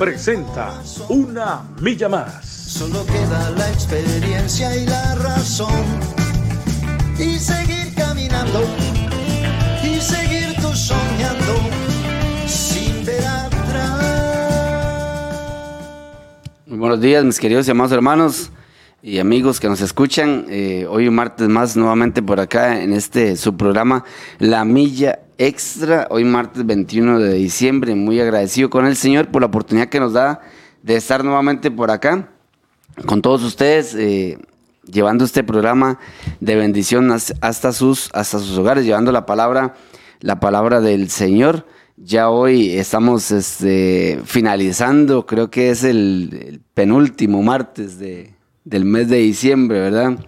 presenta Una Milla Más. Solo queda la experiencia y la razón. Y seguir caminando. Y seguir tú soñando. Sin ver atrás. Muy buenos días, mis queridos y amados hermanos y amigos que nos escuchan. Eh, hoy un martes más nuevamente por acá en este su programa La Milla Extra. Hoy martes 21 de diciembre. Muy agradecido con el Señor por la oportunidad que nos da de estar nuevamente por acá con todos ustedes. eh, llevando este programa de bendición has- hasta sus, hasta sus hogares, llevando la palabra, la palabra del Señor. Ya hoy estamos este, finalizando, creo que es el, el penúltimo martes de, del mes de diciembre, ¿verdad?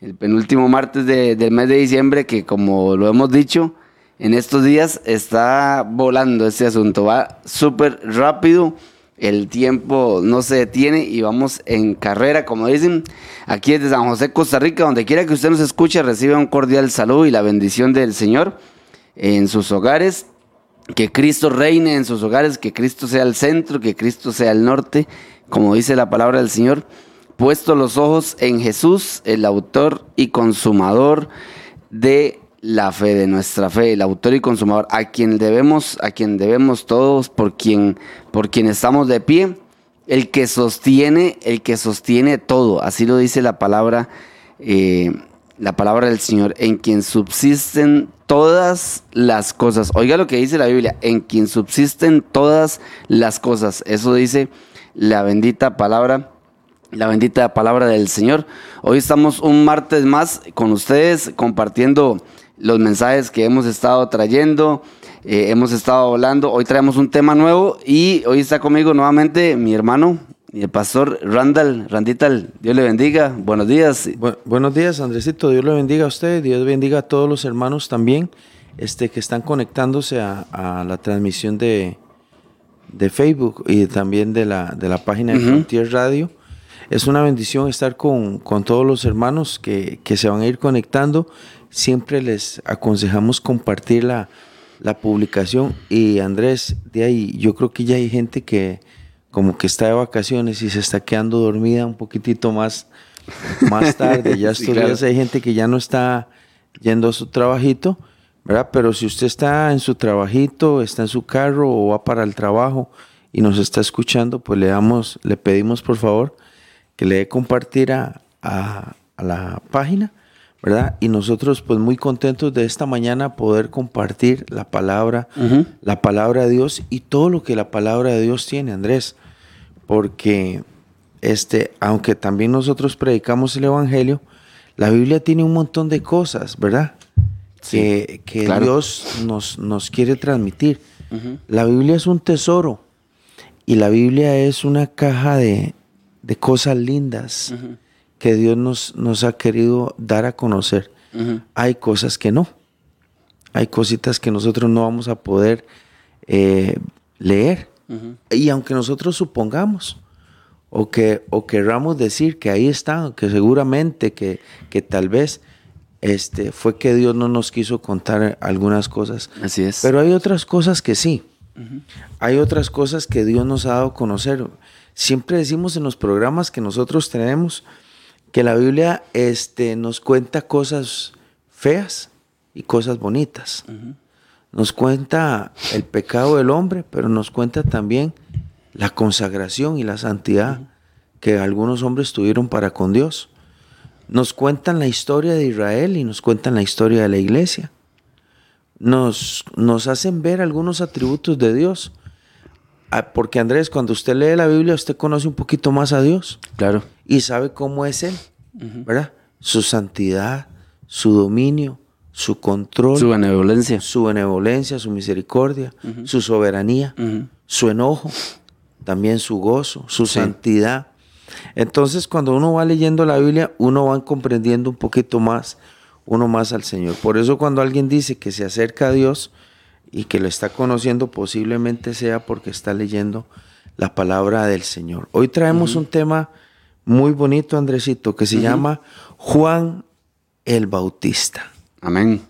El penúltimo martes de- del mes de diciembre que como lo hemos dicho, en estos días está volando este asunto, va súper rápido, el tiempo no se detiene y vamos en carrera, como dicen, aquí desde San José, Costa Rica, donde quiera que usted nos escuche, reciba un cordial saludo y la bendición del Señor en sus hogares. Que Cristo reine en sus hogares, que Cristo sea el centro, que Cristo sea el norte, como dice la palabra del Señor. Puesto los ojos en Jesús, el autor y consumador de la fe, de nuestra fe, el autor y consumador, a quien debemos, a quien debemos todos, por quien, por quien estamos de pie, el que sostiene, el que sostiene todo, así lo dice la palabra, eh, la palabra del Señor, en quien subsisten todas las cosas. Oiga lo que dice la Biblia, en quien subsisten todas las cosas. Eso dice la bendita palabra la bendita palabra del Señor. Hoy estamos un martes más con ustedes compartiendo los mensajes que hemos estado trayendo, eh, hemos estado hablando. Hoy traemos un tema nuevo y hoy está conmigo nuevamente mi hermano, el pastor Randall. Randital, Dios le bendiga. Buenos días. Bu- buenos días, Andresito. Dios le bendiga a usted. Dios bendiga a todos los hermanos también este, que están conectándose a, a la transmisión de, de Facebook y también de la, de la página de. Frontier Radio. Es una bendición estar con, con todos los hermanos que, que se van a ir conectando. Siempre les aconsejamos compartir la, la publicación. Y Andrés, de ahí, yo creo que ya hay gente que como que está de vacaciones y se está quedando dormida un poquitito más, más tarde. Ya Sí, estos claro. días hay gente que ya no está yendo a su trabajito, ¿verdad? Pero si usted está en su trabajito, está en su carro o va para el trabajo y nos está escuchando, pues le damos, le pedimos por favor que le dé compartir a, a- a la página, ¿verdad? Y nosotros pues muy contentos de esta mañana poder compartir la palabra, la palabra de Dios y todo lo que la palabra de Dios tiene, Andrés, porque este, aunque también nosotros predicamos el evangelio, la Biblia tiene un montón de cosas, ¿verdad? Sí, que que claro. Dios nos, nos quiere transmitir. La Biblia es un tesoro y la Biblia es una caja de, de cosas lindas. Que Dios nos, nos ha querido dar a conocer. Hay cosas que no. Hay cositas que nosotros no vamos a poder eh, leer. Y aunque nosotros supongamos o que o querramos decir que ahí están, que seguramente que, que tal vez este, fue que Dios no nos quiso contar algunas cosas. Así es. Pero hay otras cosas que sí. Hay otras cosas que Dios nos ha dado a conocer. Siempre decimos en los programas que nosotros tenemos que la Biblia este, nos cuenta cosas feas y cosas bonitas. Nos cuenta el pecado del hombre, pero nos cuenta también la consagración y la santidad que algunos hombres tuvieron para con Dios. Nos cuentan la historia de Israel y nos cuentan la historia de la iglesia. Nos, nos hacen ver algunos atributos de Dios. Ah, Porque Andrés, cuando usted lee la Biblia, usted conoce un poquito más a Dios claro. y sabe cómo es Él, ¿verdad? Su santidad, su dominio, su control, Su benevolencia. su benevolencia, su misericordia, su soberanía, su enojo, también su gozo, su santidad. Entonces, cuando uno va leyendo la Biblia, uno va comprendiendo un poquito más, uno más al Señor. Por eso cuando alguien dice que se acerca a Dios y que lo está conociendo, posiblemente sea porque está leyendo la palabra del Señor. Hoy traemos un tema muy bonito, Andresito, que se llama Juan el Bautista. Amén.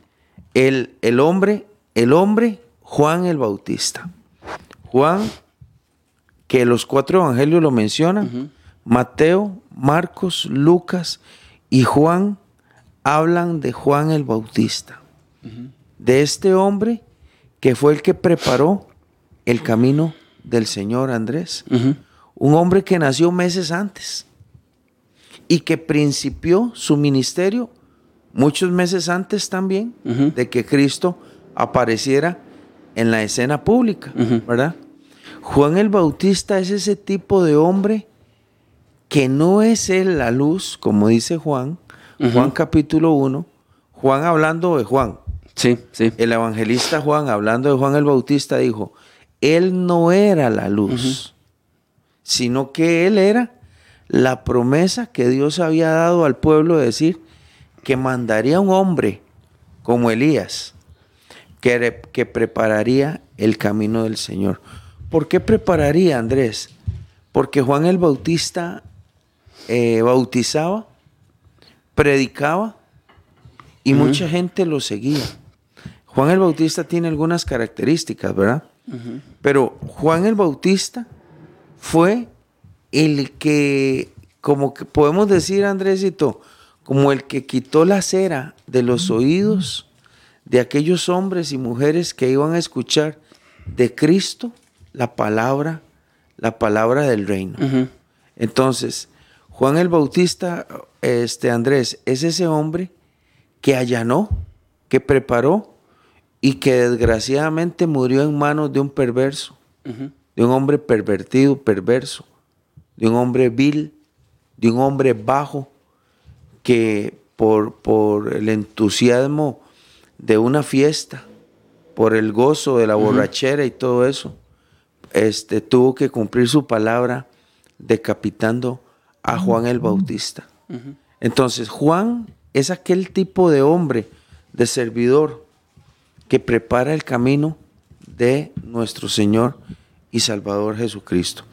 El, el hombre, el hombre Juan el Bautista. Juan, que los cuatro evangelios lo mencionan, Mateo, Marcos, Lucas y Juan hablan de Juan el Bautista. De este hombre que fue el que preparó el camino del Señor Andrés. Un hombre que nació meses antes y que principió su ministerio muchos meses antes también de que Cristo apareciera en la escena pública, ¿verdad? Juan el Bautista es ese tipo de hombre que no es él la luz, como dice Juan, Juan capítulo 1, Juan hablando de Juan. Sí, sí. El evangelista Juan, hablando de Juan el Bautista, dijo, él no era la luz, sino que él era la promesa que Dios había dado al pueblo de decir que mandaría un hombre como Elías, que, que prepararía el camino del Señor. ¿Por qué prepararía, Andrés? Porque Juan el Bautista eh, bautizaba, predicaba y mucha gente lo seguía. Juan el Bautista tiene algunas características, ¿verdad? Pero Juan el Bautista fue el que, como que podemos decir, Andrésito, como el que quitó la cera de los oídos de aquellos hombres y mujeres que iban a escuchar de Cristo la palabra, la palabra del reino. Entonces, Juan el Bautista, este Andrés, es ese hombre que allanó, que preparó y que desgraciadamente murió en manos de un perverso, de un hombre pervertido, perverso, de un hombre vil, de un hombre bajo, que por, por el entusiasmo de una fiesta, por el gozo de la borrachera y todo eso, este, tuvo que cumplir su palabra decapitando a Juan el Bautista. Entonces, Juan es aquel tipo de hombre, de servidor, que prepara el camino de nuestro Señor y Salvador Jesucristo.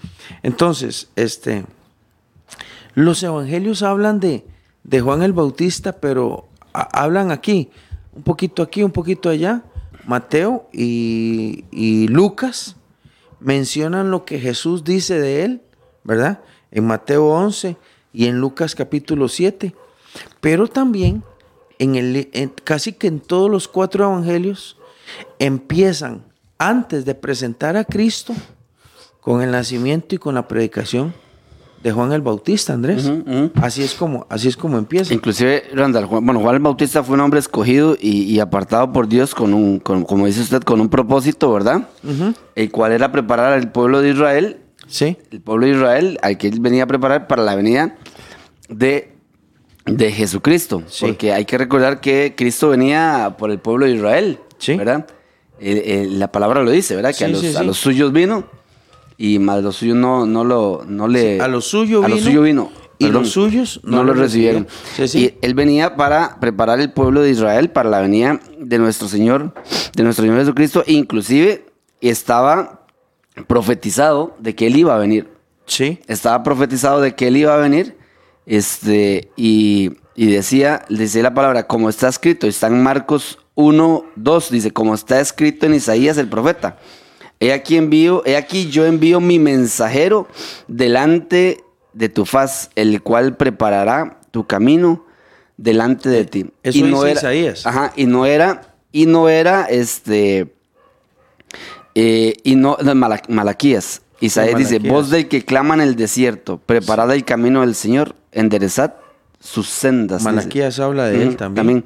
Entonces, este, los evangelios hablan de, de Juan el Bautista, pero hablan aquí, un poquito aquí, un poquito allá. Mateo y, y Lucas mencionan lo que Jesús dice de él, ¿verdad? En Mateo 11 y en Lucas capítulo 7. Pero también en el, casi que en todos los cuatro evangelios empiezan antes de presentar a Cristo con el nacimiento y con la predicación de Juan el Bautista, Andrés. Así es como, así es como empieza. Inclusive, Randall, bueno, Juan el Bautista fue un hombre escogido y, apartado por Dios con un, como dice usted, con un propósito, ¿verdad? El cual era preparar al pueblo de Israel. Sí. El pueblo de Israel al que él venía a preparar para la venida de de Jesucristo. Porque hay que recordar que Cristo venía por el pueblo de Israel. ¿Verdad? la palabra lo dice, ¿verdad? Que a, los, suyos vino y más los suyos no, no, lo, no le. a los suyos vino. Suyo vino y los suyos no, lo recibieron. Y él venía para preparar el pueblo de Israel para la venida de nuestro Señor, de nuestro Señor Jesucristo. Inclusive estaba profetizado de que él iba a venir. Sí. Estaba profetizado de que él iba a venir este, y, decía, decía la palabra, como está escrito, está en Marcos 1, 2, dice, como está escrito en Isaías el profeta. He aquí envío, he aquí yo envío mi mensajero delante de tu faz, el cual preparará tu camino delante de ti. Eso y no era, Isaías. Ajá, y no era, y no era este, eh, y no, Malaquías. Isaías dice, voz del que clama en el desierto, preparad el camino del Señor, enderezad sus sendas. Malaquías habla de él también.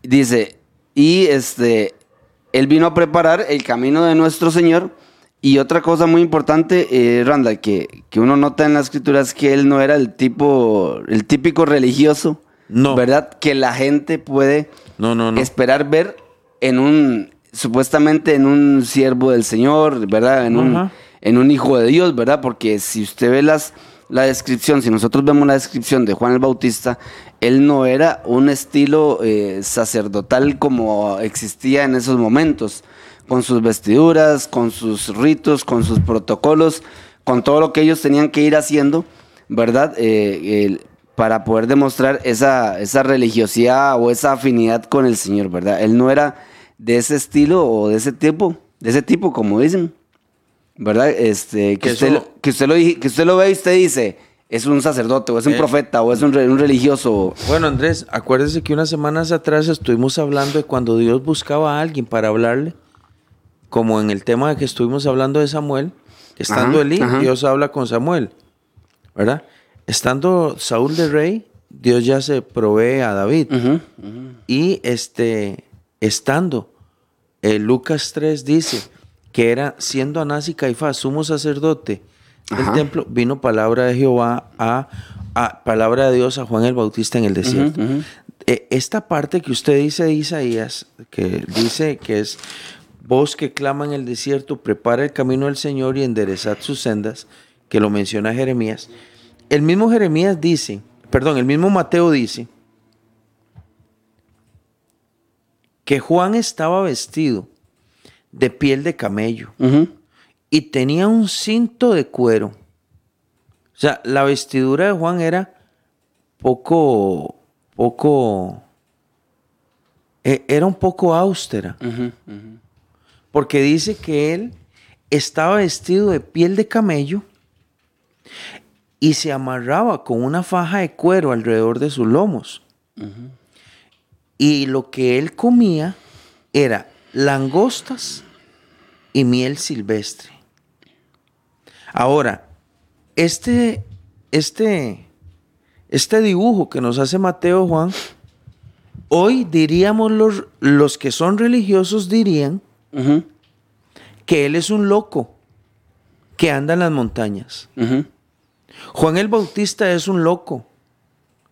Dice, y este, él vino a preparar el camino de nuestro Señor. Y otra cosa muy importante, eh, Randall, que, que uno nota en la escritura es que él no era el tipo, el típico religioso. No. ¿Verdad? Que la gente puede no, no, no. esperar ver en un, supuestamente en un siervo del Señor, ¿verdad? En un en un hijo de Dios, ¿verdad? Porque si usted ve las, la descripción, si nosotros vemos la descripción de Juan el Bautista, él no era un estilo eh, sacerdotal como existía en esos momentos, con sus vestiduras, con sus ritos, con sus protocolos, con todo lo que ellos tenían que ir haciendo, ¿verdad? Eh, para poder demostrar esa, esa religiosidad o esa afinidad con el Señor, ¿verdad? Él no era de ese estilo o de ese tipo, de ese tipo, como dicen, ¿verdad? Este, que, usted, lo- que, usted lo, di- que usted lo ve y usted dice, es un sacerdote, o es un Eh. profeta, o es un, re- un religioso. Bueno, Andrés, acuérdese que unas semanas atrás estuvimos hablando de cuando Dios buscaba a alguien para hablarle, como en el tema de que estuvimos hablando de Samuel, estando Ajá, Elí, ajá. Dios habla con Samuel, ¿verdad? Estando Saúl de rey, Dios ya se provee a David. Ujú. Y este, estando, eh, Lucas 3 dice que era siendo Anás y Caifás sumo sacerdote del Ajá. templo, vino palabra de Jehová a, a- palabra de Dios a Juan el Bautista en el desierto. Eh, esta parte que usted dice de Isaías, que dice que es voz que clama en el desierto, prepara el camino del Señor y enderezad sus sendas, que lo menciona Jeremías. El mismo Jeremías dice, perdón, el mismo Mateo dice que Juan estaba vestido de piel de camello. Y tenía un cinto de cuero. O sea, la vestidura de Juan era poco, poco, eh, era un poco austera, porque dice que él estaba vestido de piel de camello y se amarraba con una faja de cuero alrededor de sus lomos. Y lo que él comía era langostas y miel silvestre. Ahora, este, este, este dibujo que nos hace Mateo Juan, hoy diríamos los, los que son religiosos dirían que él es un loco que anda en las montañas. Juan el Bautista es un loco.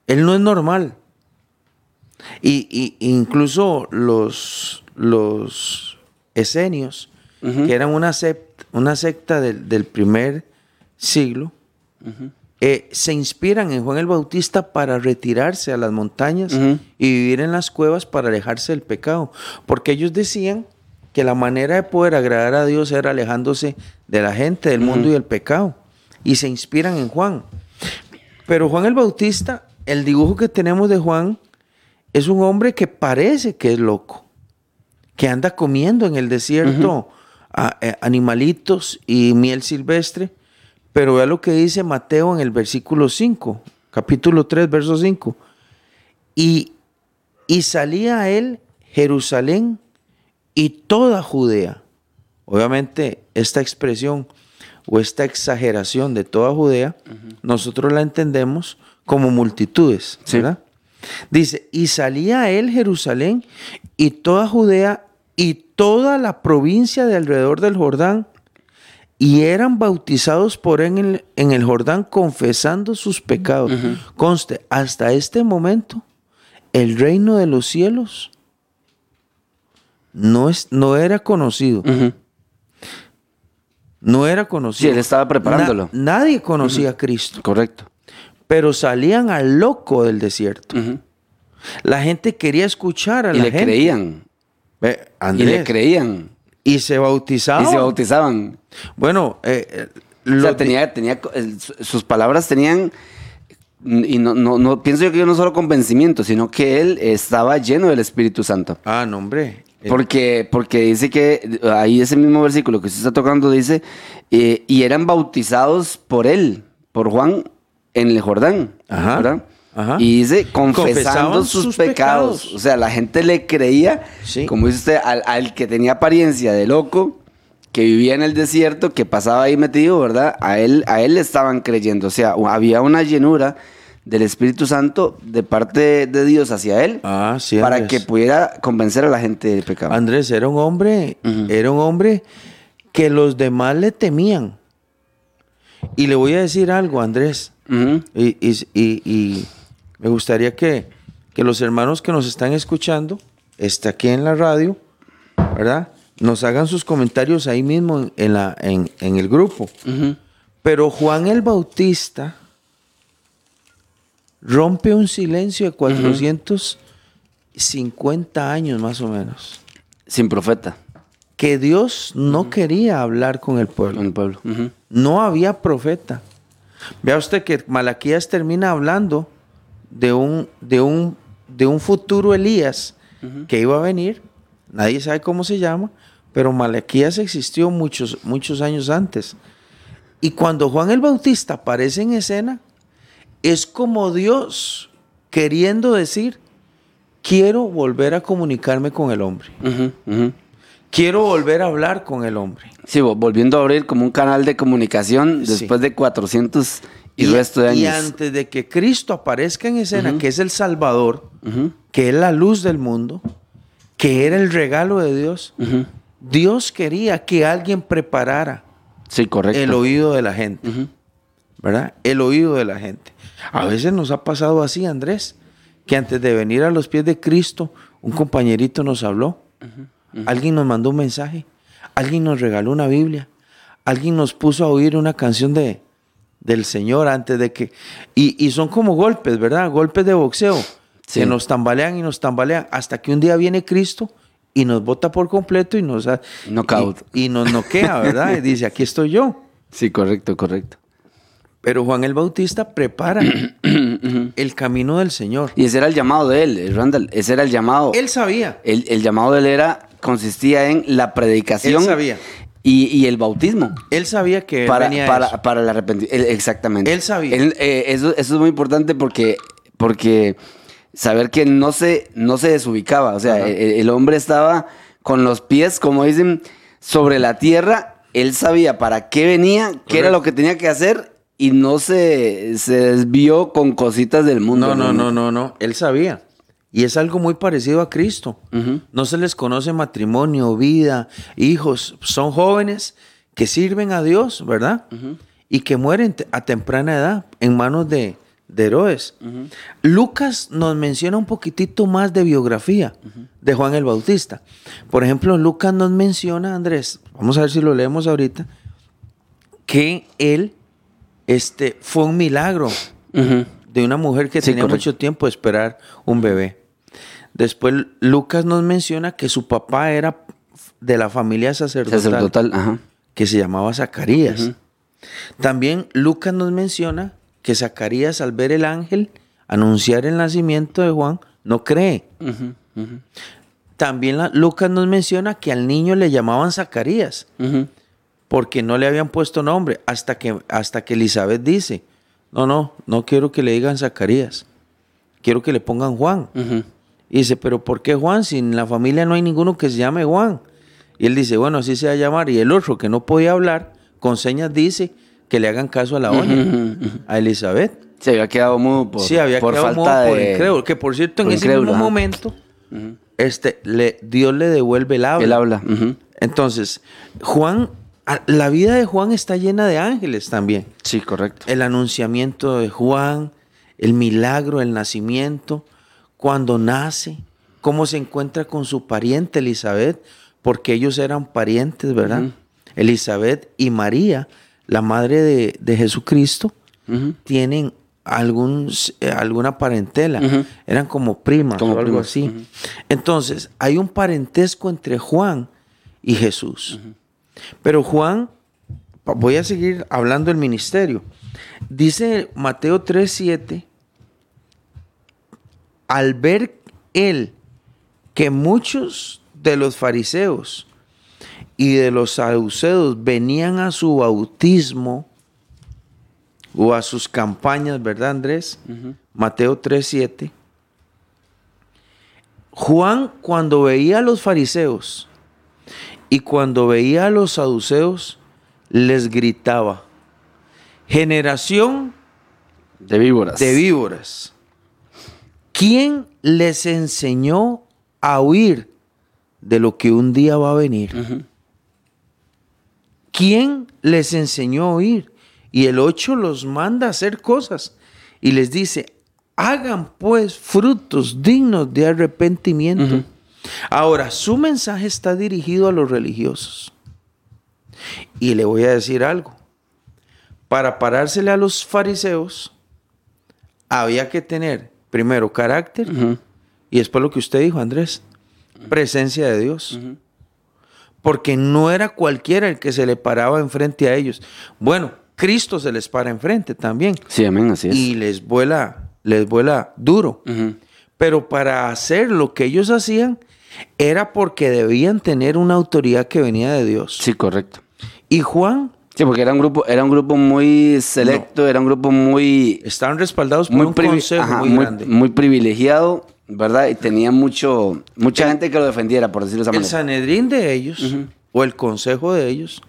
Él no es normal. Y, y- incluso los, los esenios, Que eran una, secta del, del primer siglo, eh, se inspiran en Juan el Bautista para retirarse a las montañas y vivir en las cuevas para alejarse del pecado. Porque ellos decían que la manera de poder agradar a Dios era alejándose de la gente, del mundo y del pecado. Y se inspiran en Juan. Pero Juan el Bautista, el dibujo que tenemos de Juan, es un hombre que parece que es loco, que anda comiendo en el desierto a- eh, animalitos y miel silvestre. Pero vea lo que dice Mateo en el versículo 5, capítulo 3, verso 5. Y, y salía a él Jerusalén y toda Judea. Obviamente, esta expresión o esta exageración de toda Judea, nosotros la entendemos como multitudes, Sí. ¿verdad? Dice, y salía a él Jerusalén y toda Judea y toda la provincia de alrededor del Jordán, y eran bautizados por él en el, en el Jordán confesando sus pecados. Conste, hasta este momento, el reino de los cielos no, es, no era conocido. No era conocido. Sí, él estaba preparándolo. Na- nadie conocía a Cristo, Correcto. pero salían al loco del desierto. La gente quería escuchar a Y la le gente. creían. Y le creían. y se bautizaban. Y se bautizaban. Bueno, eh, eh, O sea, tenía, tenía, sus palabras tenían, y no, no, no pienso yo que no solo convencimiento, sino que él estaba lleno del Espíritu Santo. Ah, no, hombre. Porque, porque dice que ahí ese mismo versículo que usted está tocando dice, eh, y eran bautizados por él, por Juan, en el Jordán. Ajá, ¿verdad? Ajá. Y dice, confesando sus, sus pecados. pecados. O sea, la gente le creía, Sí. como dice usted, al, al que tenía apariencia de loco, que vivía en el desierto, que pasaba ahí metido, ¿verdad? A él, a él le estaban creyendo. O sea, había una llenura del Espíritu Santo de parte de Dios hacia él Ah, sí, para que pudiera convencer a la gente del pecado. Andrés era un hombre, era un hombre que los demás le temían. Y le voy a decir algo, Andrés. Ujú. Y, y- y- y me gustaría que, que los hermanos que nos están escuchando, está aquí en la radio, ¿verdad? nos hagan sus comentarios ahí mismo en, la, en, en el grupo. Pero Juan el Bautista rompe un silencio de 450 años más o menos. Sin profeta Que Dios no quería hablar con el con pueblo. el pueblo. No había profeta. Vea usted que Malaquías termina hablando de un, de un, de un futuro Elías que iba a venir. Nadie sabe cómo se llama, pero Malaquías existió muchos, muchos años antes. Y cuando Juan el Bautista aparece en escena, es como Dios queriendo decir, quiero volver a comunicarme con el hombre. Quiero volver a hablar con el hombre. Sí, vo- volviendo a abrir como un canal de comunicación Sí. después de 400 y, resto de y años. antes de que Cristo aparezca en escena, que es el Salvador, que es la luz del mundo, que era el regalo de Dios. Dios quería que alguien preparara Sí, correcto. el oído de la gente. ¿verdad? El oído de la gente. A veces nos ha pasado así, Andrés, que antes de venir a los pies de Cristo, un compañerito nos habló, alguien nos mandó un mensaje, alguien nos regaló una Biblia, alguien nos puso a oír una canción de, del Señor antes de que... Y, y son como golpes, ¿verdad? Golpes de boxeo, Sí. que nos tambalean y nos tambalean hasta que un día viene Cristo y nos bota por completo y nos... Knockout. Y, y nos noquea, ¿verdad? Y dice, aquí estoy yo. Sí, correcto, correcto. Pero Juan el Bautista prepara el camino del Señor. Y ese era el llamado de él, eh, Randall. Ese era el llamado. Él sabía. El, el llamado de él era, consistía en la predicación Él sabía. Y, y el bautismo. Él sabía que para, venía para, eso. para el arrepentimiento. Exactamente. Él sabía. Él, eh, eso, eso es muy importante porque, porque saber que no se, no se desubicaba. O sea, Ajá. el, el hombre estaba con los pies, como dicen, sobre la tierra. Él sabía para qué venía, qué era lo que tenía que hacer y no se, se desvió con cositas del mundo. No, no, no, no, no. Él sabía. Y es algo muy parecido a Cristo. No se les conoce matrimonio, vida, hijos. Son jóvenes que sirven a Dios, ¿verdad? Y que mueren a temprana edad en manos de, de Herodes. Lucas nos menciona un poquitito más de biografía de Juan el Bautista. Por ejemplo, Lucas nos menciona, Andrés, vamos a ver si lo leemos ahorita, que él este, fue un milagro de una mujer que Sí, tenía correcto. mucho tiempo de esperar un bebé. Después Lucas nos menciona que su papá era de la familia sacerdotal, Sacerdotal, ajá. que se llamaba Zacarías. También Lucas nos menciona que Zacarías al ver el ángel anunciar el nacimiento de Juan no cree. También la- Lucas nos menciona que al niño le llamaban Zacarías porque no le habían puesto nombre hasta que, hasta que Elizabeth dice, no, no, no quiero que le digan Zacarías, quiero que le pongan Juan. Y dice, pero ¿por qué Juan? Si en la familia no hay ninguno que se llame Juan. Y él dice, bueno, así se va a llamar. Y el otro que no podía hablar, con señas dice que le hagan caso a la doña, a Elizabeth. Se había quedado mudo por, sí, había por quedado falta mudo por de... incrédulo. Que por cierto, en por ese mismo momento, este, le, Dios le devuelve el habla. Él habla. Entonces, Juan, la vida de Juan está llena de ángeles también. Sí, correcto. El anunciamiento de Juan, el milagro, el nacimiento, cuando nace, cómo se encuentra con su pariente Elizabeth, porque ellos eran parientes, ¿verdad? Elizabeth y María, la madre de, de Jesucristo, tienen algún, eh, alguna parentela, eran como primas Como o algo primas, así. Entonces, hay un parentesco entre Juan y Jesús. Pero Juan, voy a seguir hablando del ministerio. Dice Mateo 3:7, al ver él que muchos de los fariseos y de los saduceos venían a su bautismo o a sus campañas, ¿verdad, Andrés? Mateo 3:7. Juan cuando veía a los fariseos y cuando veía a los saduceos les gritaba, generación De víboras. de víboras. ¿Quién les enseñó a huir de lo que un día va a venir? ¿Quién les enseñó a oír? Y el 8 los manda a hacer cosas y les dice, hagan pues frutos dignos de arrepentimiento. Ahora, su mensaje está dirigido a los religiosos. Y le voy a decir algo. Para parársele a los fariseos, había que tener primero carácter y después lo que usted dijo, Andrés, presencia de Dios. Porque no era cualquiera el que se le paraba enfrente a ellos. Bueno, Cristo se les para enfrente también. Sí, amén, así es. Y les vuela, les vuela duro. Pero para hacer lo que ellos hacían era porque debían tener una autoridad que venía de Dios. Sí, correcto. Y Juan Sí, porque era un grupo, era un grupo muy selecto, era un grupo muy, estaban respaldados por muy, un consejo ajá, muy, grande. muy privilegiado, ¿verdad? Y tenía mucho, mucha gente que lo defendiera, por decirlo de esa el manera. Sanedrín de ellos, o el consejo de ellos,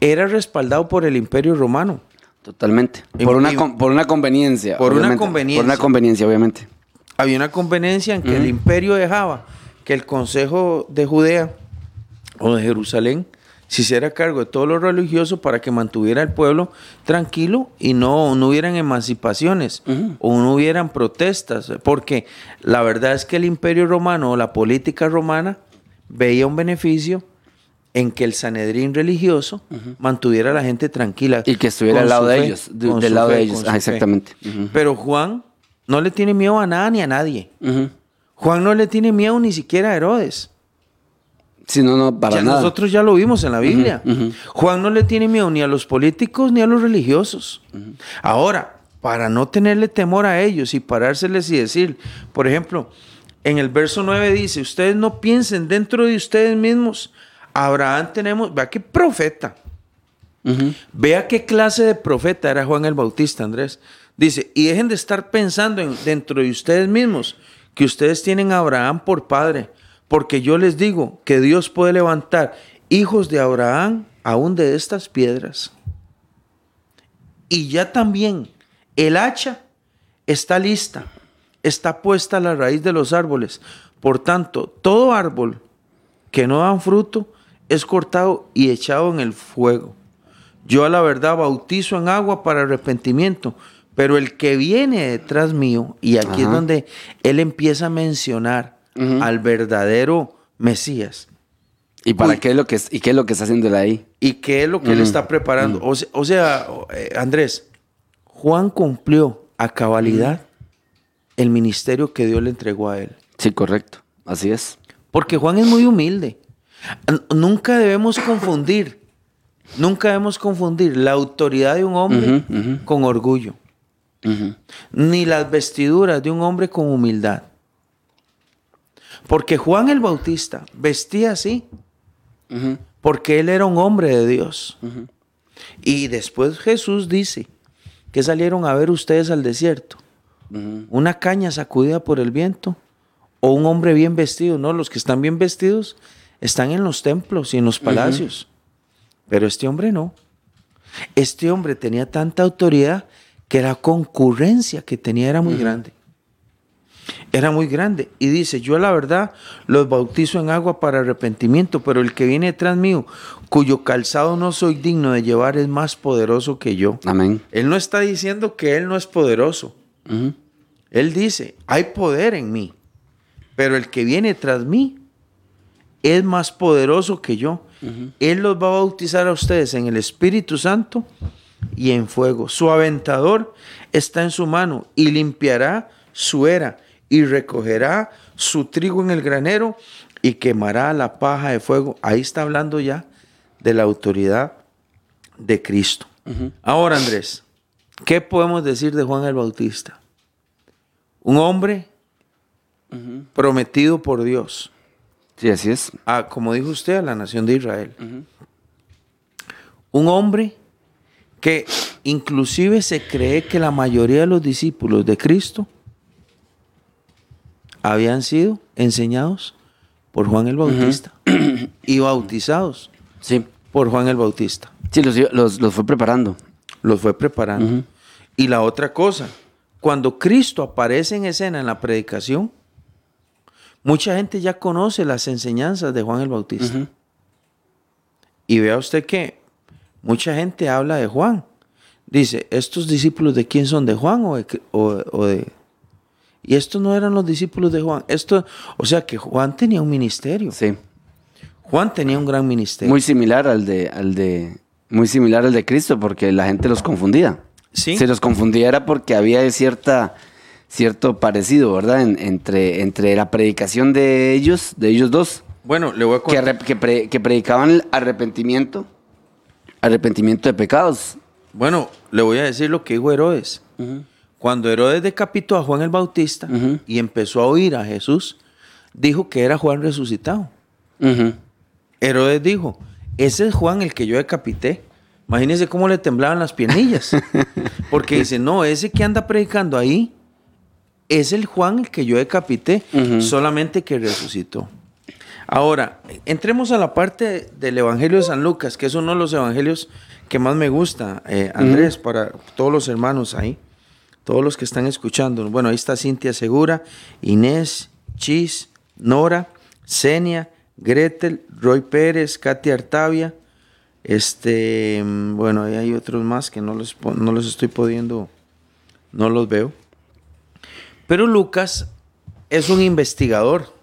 era respaldado por el imperio romano. Totalmente. Y- Por una, por una conveniencia. Por una conveniencia. Por una conveniencia, obviamente. Había una conveniencia en que el imperio dejaba que el consejo de Judea o de Jerusalén se hiciera cargo de todo lo religioso para que mantuviera el pueblo tranquilo y no, no hubieran emancipaciones o no hubieran protestas. Porque la verdad es que el imperio romano o la política romana veía un beneficio en que el Sanedrín religioso mantuviera a la gente tranquila. Y que estuviera al lado de fe, ellos, de- del lado fe, de ellos. Ah, exactamente. Pero Juan no le tiene miedo a nada ni a nadie. Juan no le tiene miedo ni siquiera a Herodes. Sí, no, no, para Ya nada. nosotros ya lo vimos en la Biblia. Juan no le tiene miedo ni a los políticos ni a los religiosos. Ahora, para no tenerle temor a ellos y parárseles y decir, por ejemplo, en el verso 9 dice, ustedes no piensen dentro de ustedes mismos, Abraham tenemos, vea qué profeta. Vea qué clase de profeta era Juan el Bautista, Andrés. Dice, y dejen de estar pensando en- dentro de ustedes mismos que ustedes tienen a Abraham por padre, porque yo les digo que Dios puede levantar hijos de Abraham aún de estas piedras. Y ya también el hacha está lista, está puesta a la raíz de los árboles. Por tanto, todo árbol que no dan fruto es cortado y echado en el fuego. Yo a la verdad bautizo en agua para arrepentimiento, pero el que viene detrás mío, y aquí es donde él empieza a mencionar Al verdadero Mesías. ¿Y para Uy. qué es lo que y qué es lo que está haciendo él ahí? ¿Y qué es lo que él está preparando? O se- o sea, eh, Andrés, Juan cumplió a cabalidad el ministerio que Dios le entregó a él. Sí, correcto. Así es. Porque Juan es muy humilde. Nunca debemos confundir, nunca debemos confundir la autoridad de un hombre con orgullo, ni las vestiduras de un hombre con humildad. Porque Juan el Bautista vestía así, porque él era un hombre de Dios. Y después Jesús dice que salieron a ver ustedes al desierto. Una caña sacudida por el viento o un hombre bien vestido. No, los que están bien vestidos están en los templos y en los palacios. Pero este hombre no. Este hombre tenía tanta autoridad que la concurrencia que tenía era muy grande. Era muy grande. Y dice, yo la verdad los bautizo en agua para arrepentimiento, pero el que viene detrás mío, cuyo calzado no soy digno de llevar, es más poderoso que yo. Amén. Él no está diciendo que él no es poderoso. Él dice, hay poder en mí, pero el que viene tras mí es más poderoso que yo. Él los va a bautizar a ustedes en el Espíritu Santo y en fuego. Su aventador está en su mano y limpiará su era y recogerá su trigo en el granero y quemará la paja de fuego. Ahí está hablando ya de la autoridad de Cristo. Ahora, Andrés, ¿qué podemos decir de Juan el Bautista? Un hombre prometido por Dios, Sí, así es. a, como dijo usted, a la nación de Israel. Un hombre que inclusive se cree que la mayoría de los discípulos de Cristo habían sido enseñados por Juan el Bautista y bautizados Sí. por Juan el Bautista. Sí, los, los, los fue preparando. Los fue preparando. Y la otra cosa, cuando Cristo aparece en escena en la predicación, mucha gente ya conoce las enseñanzas de Juan el Bautista. Y vea usted que mucha gente habla de Juan. Dice, ¿estos discípulos de quién son? ¿De Juan o de, Cri- o- o de- Y estos no eran los discípulos de Juan. Esto, o sea que Juan tenía un ministerio. Sí. Juan tenía un gran ministerio. Muy similar al de, al de, muy similar al de Cristo, porque la gente los confundía. Sí. Se los confundía era porque había cierta, cierto parecido, ¿verdad? En- entre, entre la predicación de ellos, de ellos dos, Bueno, le voy a que, contar. que, pre- que predicaban el arrepentimiento, arrepentimiento de pecados. Bueno, le voy a decir lo que dijo Herodes. Cuando Herodes decapitó a Juan el Bautista y empezó a oír a Jesús, dijo que era Juan resucitado. Herodes dijo, ese es Juan el que yo decapité. Imagínense cómo le temblaban las piernillas. Porque dice, no, ese que anda predicando ahí es el Juan el que yo decapité, solamente que resucitó. Ahora, entremos a la parte del Evangelio de San Lucas, que es uno de los evangelios que más me gusta, eh, Andrés, para todos los hermanos ahí, todos los que están escuchando. Bueno, ahí está Cintia Segura, Inés, Chis, Nora, Senia, Gretel, Roy Pérez, Katy Artavia. Este, bueno, ahí hay otros más que no los, no los estoy pudiendo, no los veo. Pero Lucas es un investigador.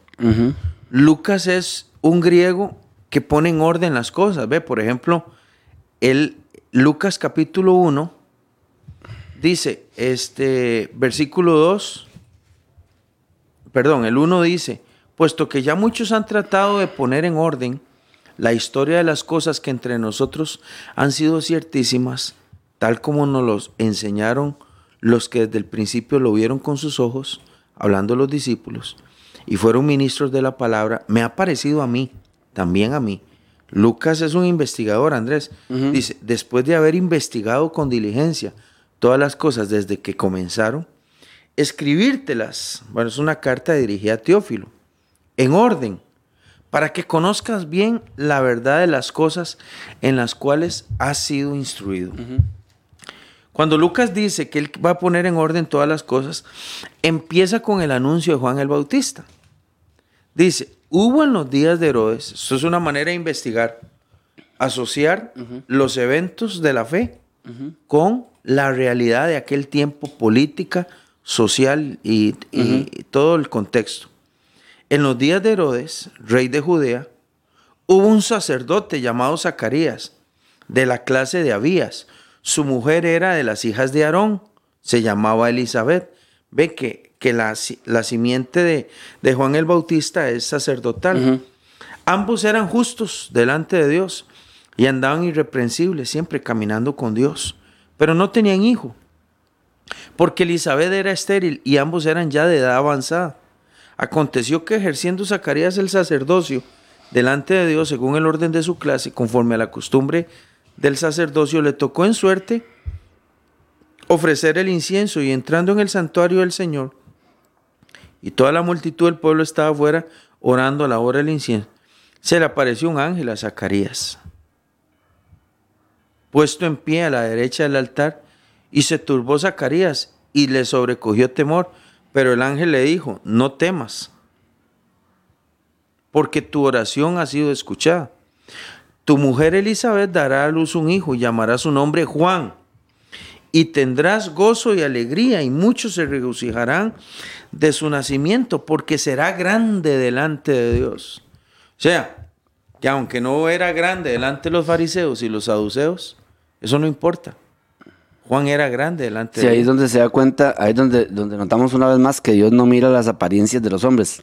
Lucas es un griego que pone en orden las cosas. Ve, por ejemplo, el Lucas capítulo 1 dice, este versículo 2, perdón, el 1 dice, puesto que ya muchos han tratado de poner en orden la historia de las cosas que entre nosotros han sido ciertísimas, tal como nos los enseñaron los que desde el principio lo vieron con sus ojos, hablando los discípulos, y fueron ministros de la palabra, me ha parecido a mí, también a mí. Lucas es un investigador, Andrés. Dice, después de haber investigado con diligencia todas las cosas desde que comenzaron, escribírtelas, bueno, es una carta dirigida a Teófilo, en orden, para que conozcas bien la verdad de las cosas en las cuales has sido instruido. Cuando Lucas dice que él va a poner en orden todas las cosas, empieza con el anuncio de Juan el Bautista. Dice, hubo en los días de Herodes, esto es una manera de investigar, asociar los eventos de la fe con la realidad de aquel tiempo política, social y, y todo el contexto. En los días de Herodes, rey de Judea, hubo un sacerdote llamado Zacarías, de la clase de Abías. Su mujer era de las hijas de Aarón, se llamaba Elizabeth. Ve que, que la, la simiente de, de Juan el Bautista es sacerdotal. Ambos eran justos delante de Dios y andaban irreprensibles, siempre caminando con Dios, pero no tenían hijo, porque Elizabeth era estéril y ambos eran ya de edad avanzada. Aconteció que ejerciendo Zacarías el sacerdocio delante de Dios según el orden de su clase, conforme a la costumbre del sacerdocio, le tocó en suerte ofrecer el incienso y entrando en el santuario del Señor, y toda la multitud del pueblo estaba afuera orando a la hora del incienso, se le apareció un ángel a Zacarías, puesto en pie a la derecha del altar, y se turbó Zacarías y le sobrecogió temor, pero el ángel le dijo, no temas, porque tu oración ha sido escuchada. Tu mujer Elizabeth dará a luz un hijo y llamará su nombre Juan. Y tendrás gozo y alegría y muchos se regocijarán de su nacimiento porque será grande delante de Dios. O sea, que aunque no era grande delante de los fariseos y los saduceos, eso no importa. Juan era grande delante Sí, ahí es donde se da cuenta, ahí es donde, donde notamos una vez más que Dios no mira las apariencias de los hombres.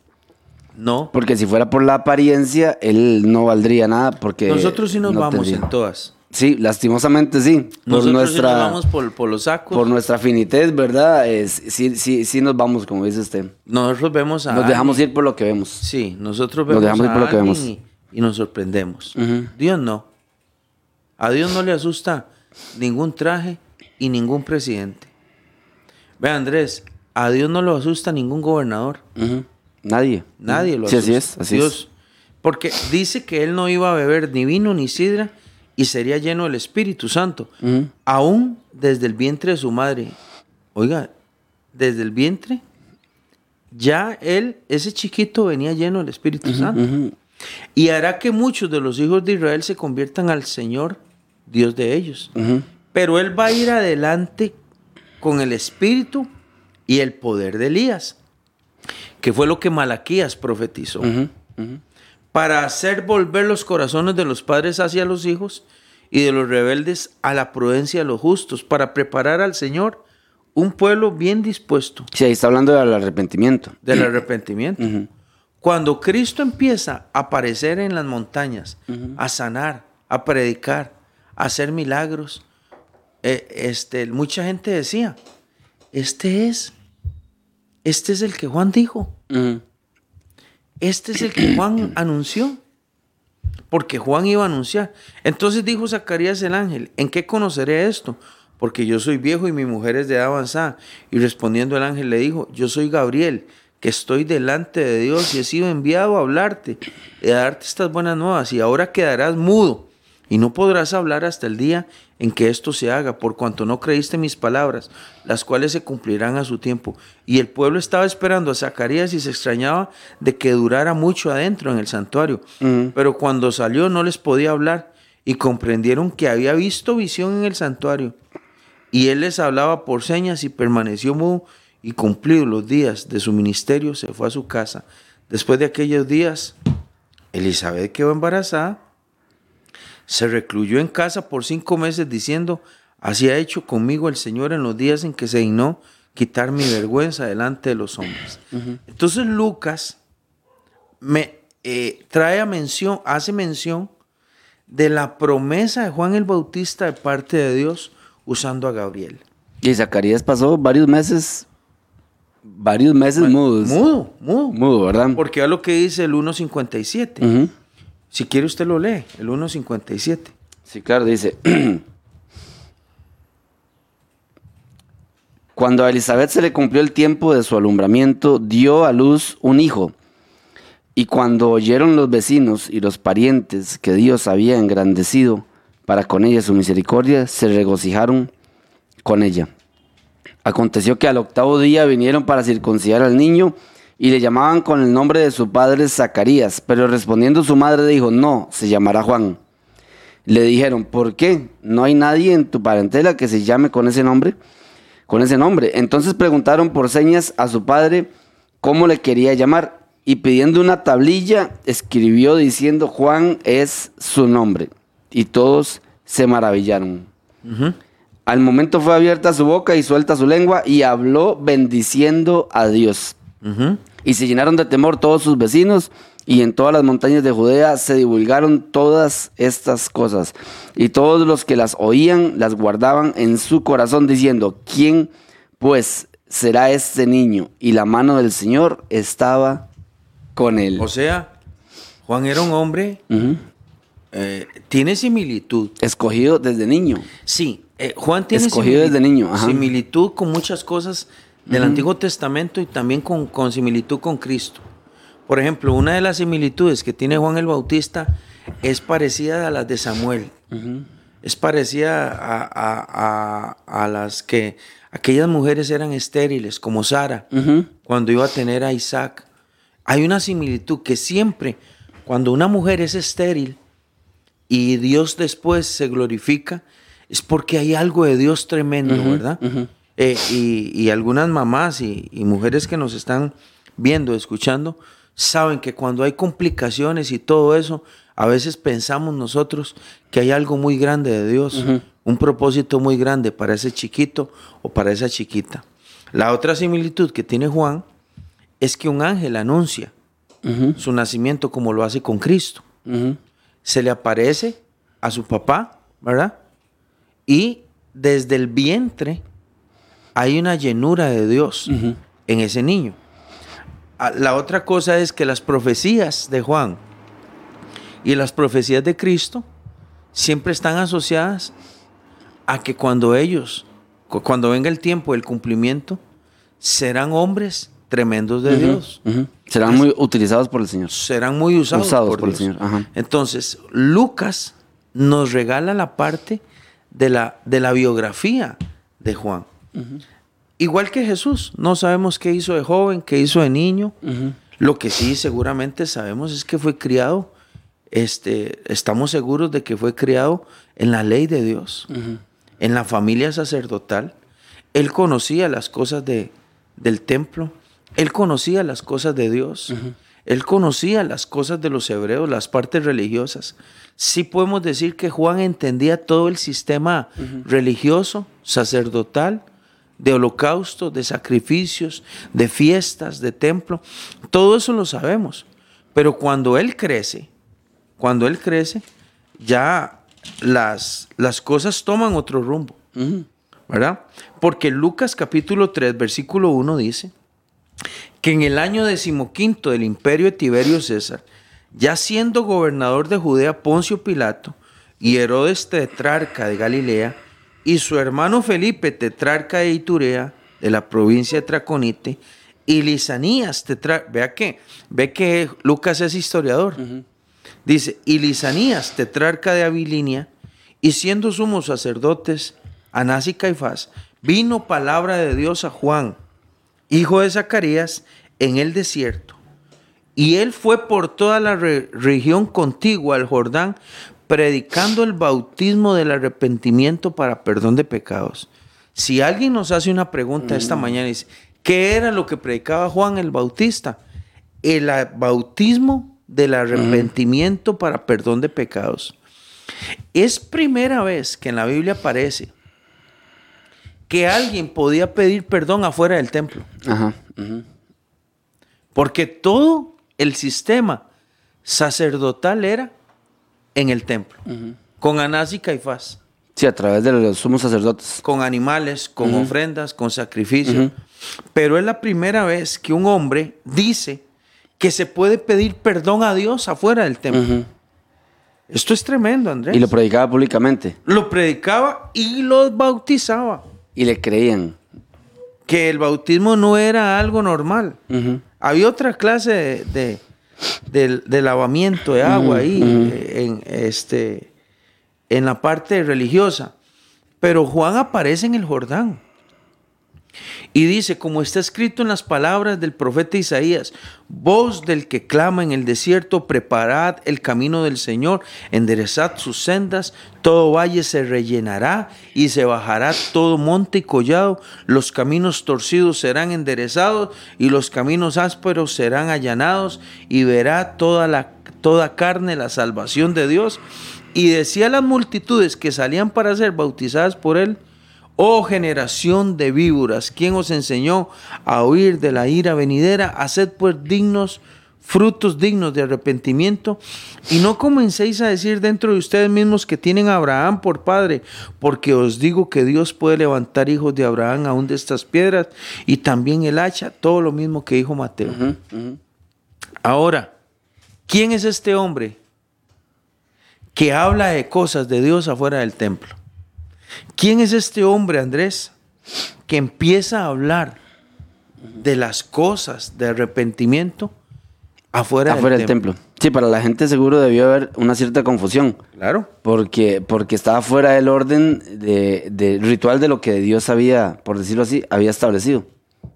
No, Porque si fuera por la apariencia, él no valdría nada porque... nosotros sí nos no vamos tendría. en todas. Sí, lastimosamente sí. Por Nosotros sí nuestra, nos vamos por, por los sacos. por nuestra finitez, ¿verdad? Es, sí, sí, sí nos vamos, como dice usted. Nosotros vemos a Nos dejamos alguien- ir por lo que vemos. Sí, nosotros Nos vemos dejamos ir a por lo que vemos. Y, nos sorprendemos. Dios no. A Dios no le asusta ningún traje y ningún presidente. Ve Andrés, a Dios no lo asusta ningún gobernador. Nadie. Nadie lo Sí, asusta. así es, así Dios, es. Porque dice que él no iba a beber ni vino ni sidra y sería lleno del Espíritu Santo. Aún desde el vientre de su madre. Oiga, desde el vientre, ya él, ese chiquito, venía lleno del Espíritu Santo. Y hará que muchos de los hijos de Israel se conviertan al Señor, Dios de ellos. Pero él va a ir adelante con el espíritu y el poder de Elías que fue lo que Malaquías profetizó, para hacer volver los corazones de los padres hacia los hijos y de los rebeldes a la prudencia de los justos, para preparar al Señor un pueblo bien dispuesto Sí, ahí está hablando del arrepentimiento. del arrepentimiento. Cuando Cristo empieza a aparecer en las montañas, a sanar, a predicar, a hacer milagros, eh, este, mucha gente decía, este es, este es el que Juan dijo, este es el que Juan anunció, porque Juan iba a anunciar. Entonces dijo Zacarías el ángel, ¿en qué conoceré esto? Porque yo soy viejo y mi mujer es de edad avanzada. Y respondiendo el ángel le dijo, yo soy Gabriel, que estoy delante de Dios y he sido enviado a hablarte y a darte estas buenas nuevas. Y ahora quedarás mudo y no podrás hablar hasta el día en que esto se haga, por cuanto no creíste mis palabras, las cuales se cumplirán a su tiempo. Y el pueblo estaba esperando a Zacarías y se extrañaba de que durara mucho adentro en el santuario. Pero cuando salió no les podía hablar y comprendieron que había visto visión en el santuario. Y él les hablaba por señas y permaneció mudo y cumplidos los días de su ministerio se fue a su casa. Después de aquellos días, Elizabeth quedó embarazada, se recluyó en casa por cinco meses diciendo, así ha hecho conmigo el Señor en los días en que se dignó quitar mi vergüenza delante de los hombres. Entonces Lucas me eh, trae a mención, hace mención de la promesa de Juan el Bautista de parte de Dios usando a Gabriel. Y Zacarías pasó varios meses, varios meses mudos. Mudo, mudo. Mudo, ¿verdad? Porque es lo que dice el 1.57. Ujú. Si quiere usted lo lee, el 1.57. Sí, claro, dice. Cuando a Elizabeth se le cumplió el tiempo de su alumbramiento, dio a luz un hijo. Y cuando oyeron los vecinos y los parientes que Dios había engrandecido para con ella su misericordia, se regocijaron con ella. Aconteció que al octavo día vinieron para circuncidar al niño y le llamaban con el nombre de su padre Zacarías, pero respondiendo su madre dijo, no, se llamará Juan. Le dijeron, ¿por qué? ¿No hay nadie en tu parentela que se llame con ese nombre? Con ese nombre. Entonces preguntaron por señas a su padre cómo le quería llamar y pidiendo una tablilla escribió diciendo Juan es su nombre. Y todos se maravillaron. Al momento fue abierta su boca y suelta su lengua y habló bendiciendo a Dios. Y se llenaron de temor todos sus vecinos y en todas las montañas de Judea se divulgaron todas estas cosas. Y todos los que las oían las guardaban en su corazón diciendo, ¿quién pues será este niño? Y la mano del Señor estaba con él. O sea, Juan era un hombre, eh, tiene similitud. Escogido desde niño. Sí, eh, Juan tiene Escogido desde niño, ajá. similitud con muchas cosas del Antiguo Testamento y también con, con similitud con Cristo. Por ejemplo, una de las similitudes que tiene Juan el Bautista es parecida a las de Samuel. Es parecida a, a- a- a las que aquellas mujeres eran estériles, como Sara, cuando iba a tener a Isaac. Hay una similitud que siempre, cuando una mujer es estéril y Dios después se glorifica, es porque hay algo de Dios tremendo, ¿verdad? Eh, y, y algunas mamás y, y mujeres que nos están viendo, escuchando, saben que cuando hay complicaciones y todo eso, a veces pensamos nosotros que hay algo muy grande de Dios, un propósito muy grande para ese chiquito o para esa chiquita. La otra similitud que tiene Juan es que un ángel anuncia su nacimiento como lo hace con Cristo. Se le aparece a su papá, ¿verdad? Y desde el vientre hay una llenura de Dios en ese niño. Ah, La otra cosa es que las profecías de Juan y las profecías de Cristo siempre están asociadas a que cuando ellos, cu- cuando venga el tiempo del cumplimiento, serán hombres tremendos de Dios. Serán muy utilizados por el Señor. Serán muy usados, Usados por, por el. Señor, ajá. Entonces, Lucas nos regala la parte de la, de la biografía de Juan. Igual que Jesús, no sabemos qué hizo de joven, qué hizo de niño. Lo que sí seguramente sabemos es que fue criado, este, estamos seguros de que fue criado en la ley de Dios, en la familia sacerdotal. Él conocía las cosas de, del templo, Él conocía las cosas de Dios. Él conocía las cosas de los hebreos, las partes religiosas. Sí podemos decir que Juan entendía todo el sistema religioso, sacerdotal, de holocausto, de sacrificios, de fiestas, de templo. Todo eso lo sabemos. Pero cuando Él crece, cuando Él crece, ya las, las cosas toman otro rumbo. ¿Verdad? Porque Lucas capítulo 3, versículo 1 dice que en el año decimoquinto del imperio de Tiberio César, ya siendo gobernador de Judea Poncio Pilato y Herodes tetrarca de Galilea, y su hermano Felipe tetrarca de Iturea, de la provincia de Traconite, y Lisanías tetrarca, vea que, ve que Lucas es historiador, dice, y Lisanías tetrarca de Abilinia, y siendo sumos sacerdotes, Anás y Caifás, vino palabra de Dios a Juan, hijo de Zacarías, en el desierto. Y él fue por toda la región contigua al Jordán, predicando el bautismo del arrepentimiento para perdón de pecados. Si alguien nos hace una pregunta esta mm. mañana y dice, ¿qué era lo que predicaba Juan el Bautista? El bautismo del arrepentimiento para perdón de pecados. Es primera vez que en la Biblia aparece que alguien podía pedir perdón afuera del templo. Porque todo el sistema sacerdotal era en el templo, con Anás y Caifás. Sí, a través de los sumos sacerdotes. Con animales, con ofrendas, con sacrificios. Pero es la primera vez que un hombre dice que se puede pedir perdón a Dios afuera del templo. Esto es tremendo, Andrés. Y lo predicaba públicamente. Lo predicaba y los bautizaba. Y le creían. Que el bautismo no era algo normal. Había otra clase de, lavamiento de agua ahí, en, este, en la parte religiosa. Pero Juan aparece en el Jordán. Y dice, como está escrito en las palabras del profeta Isaías, voz del que clama en el desierto, preparad el camino del Señor, enderezad sus sendas, todo valle se rellenará y se bajará todo monte y collado, los caminos torcidos serán enderezados y los caminos ásperos serán allanados y verá toda la toda carne la salvación de Dios. Y decía a las multitudes que salían para ser bautizadas por él, Oh generación de víboras, ¿quién os enseñó a huir de la ira venidera? Haced pues dignos, frutos dignos de arrepentimiento, y no comencéis a decir dentro de ustedes mismos que tienen a Abraham por padre, porque os digo que Dios puede levantar hijos de Abraham aún de estas piedras, y también el hacha, todo lo mismo que dijo Mateo. Ahora, ¿quién es este hombre que habla de cosas de Dios afuera del templo? ¿Quién es este hombre, Andrés, que empieza a hablar de las cosas de arrepentimiento afuera, del, templo. Sí, para la gente seguro debió haber una cierta confusión. Claro. Porque, porque estaba fuera del orden de, ritual de lo que Dios había, por decirlo así, había establecido.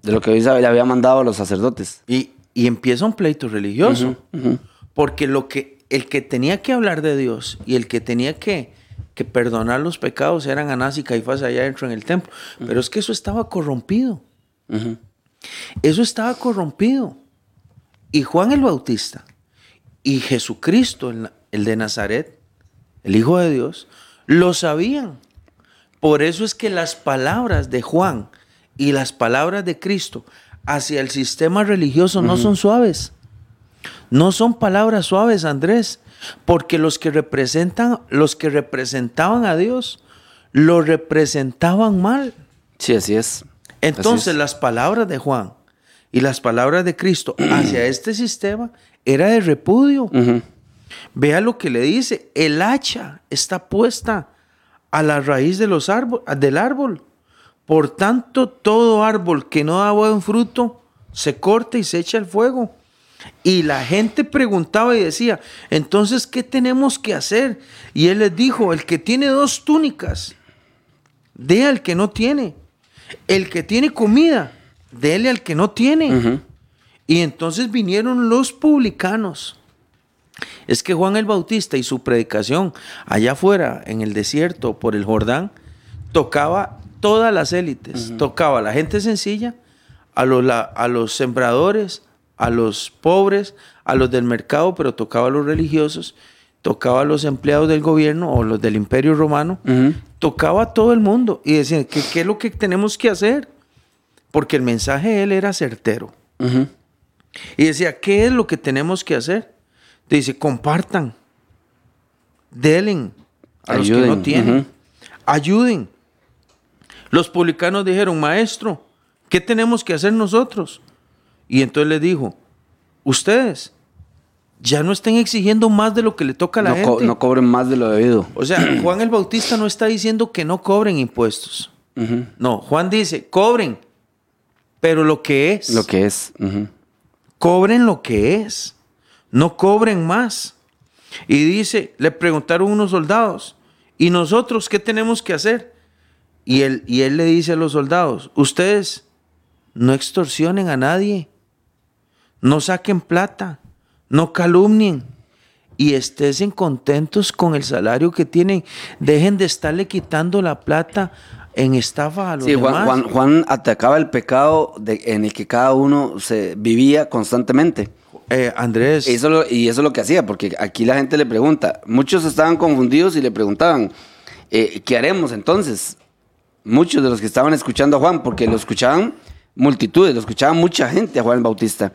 De lo que Dios le había mandado a los sacerdotes. Y, empieza un pleito religioso. Porque lo que, el que tenía que hablar de Dios y el que tenía que que perdonar los pecados eran Anás y Caifás allá dentro en el templo. Pero es que eso estaba corrompido. Eso estaba corrompido. Y Juan el Bautista y Jesucristo, el de Nazaret, el Hijo de Dios, lo sabían. Por eso es que las palabras de Juan y las palabras de Cristo hacia el sistema religioso no son suaves. No son palabras suaves, Andrés. Porque los que representan, los que representaban a Dios, lo representaban mal. Sí, así es. Entonces las palabras de Juan y las palabras de Cristo hacia este sistema era de repudio. Vea lo que le dice, el hacha está puesta a la raíz de los del árbol. Por tanto, todo árbol que no da buen fruto se corta y se echa al fuego. Y la gente preguntaba y decía, entonces, ¿qué tenemos que hacer? Y él les dijo, el que tiene dos túnicas, dé al que no tiene. El que tiene comida, déle al que no tiene. Y entonces vinieron los publicanos. Es que Juan el Bautista y su predicación allá afuera, en el desierto, por el Jordán, tocaba todas las élites. Tocaba a la gente sencilla, a los, la- a los sembradores, a los pobres, a los del mercado, pero tocaba a los religiosos, tocaba a los empleados del gobierno o los del imperio romano, tocaba a todo el mundo y decían, ¿qué, qué es lo que tenemos que hacer? Porque el mensaje de él era certero. Y decía, ¿qué es lo que tenemos que hacer? Dice, compartan, delen a los que no tienen, ayuden. Los publicanos dijeron, maestro, ¿qué tenemos que hacer nosotros? Y entonces le dijo, ustedes ya no estén exigiendo más de lo que le toca a la No, co- gente. no cobren más de lo debido. O sea, Juan el Bautista no está diciendo que no cobren impuestos. No, Juan dice, cobren, pero lo que es. Lo que es. cobren lo que es, no cobren más. Y dice, le preguntaron unos soldados, ¿y nosotros qué tenemos que hacer? Y él, y él le dice a los soldados, ustedes no extorsionen a nadie, no saquen plata, no calumnien y estén contentos con el salario que tienen. Dejen de estarle quitando la plata en estafa a los Sí, Juan, demás. Juan, Juan atacaba el pecado de- en el que cada uno se vivía constantemente. Eh, Andrés, Eso lo- y eso es lo que hacía, porque aquí la gente le pregunta, muchos estaban confundidos y le preguntaban, eh, ¿qué haremos entonces? Muchos de los que estaban escuchando a Juan, porque lo escuchaban multitudes, lo escuchaba mucha gente a Juan el Bautista.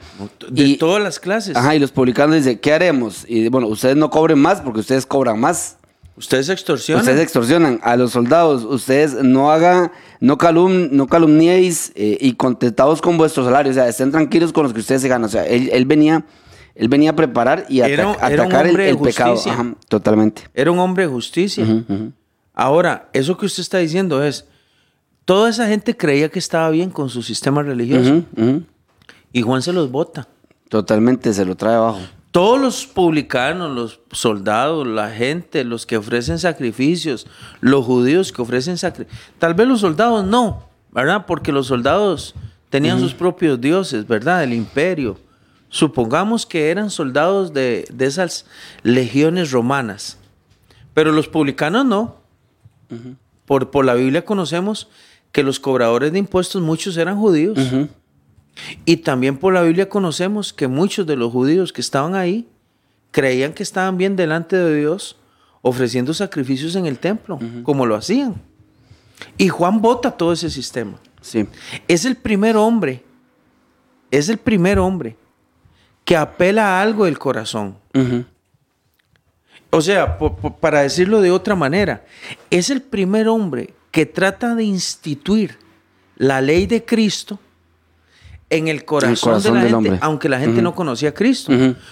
de y, todas las clases. ajá, y los publicanos dicen, ¿qué haremos? Y bueno, ustedes no cobren más porque ustedes cobran más. Ustedes extorsionan. Ustedes extorsionan a los soldados. Ustedes no hagan, no, calum, no calumniéis eh, y contentados con vuestro salario. O sea, estén tranquilos con los que ustedes se ganan. O sea, él, él venía, él venía a preparar y Era un- ata- era un atacar el, pecado. justicia. Ajá, totalmente. Era un hombre de justicia. Ujú, ujú. Ahora, eso que usted está diciendo es, toda esa gente creía que estaba bien con su sistema religioso y Juan se los bota. Totalmente se lo trae abajo. Todos los publicanos, los soldados, la gente, los que ofrecen sacrificios, los judíos que ofrecen sacrificios, tal vez los soldados no, ¿verdad? Porque los soldados tenían sus propios dioses, ¿verdad? El imperio. Supongamos que eran soldados de, de esas legiones romanas, pero los publicanos no. por, por la Biblia conocemos que los cobradores de impuestos muchos eran judíos. Y también por la Biblia conocemos que muchos de los judíos que estaban ahí creían que estaban bien delante de Dios ofreciendo sacrificios en el templo, como lo hacían. Y Juan vota todo ese sistema. Sí. Es el primer hombre, es el primer hombre que apela a algo del corazón. O sea, para decirlo de otra manera, es el primer hombre que trata de instituir la ley de Cristo en el corazón, corazón de la del gente, hombre. aunque la gente no conocía a Cristo,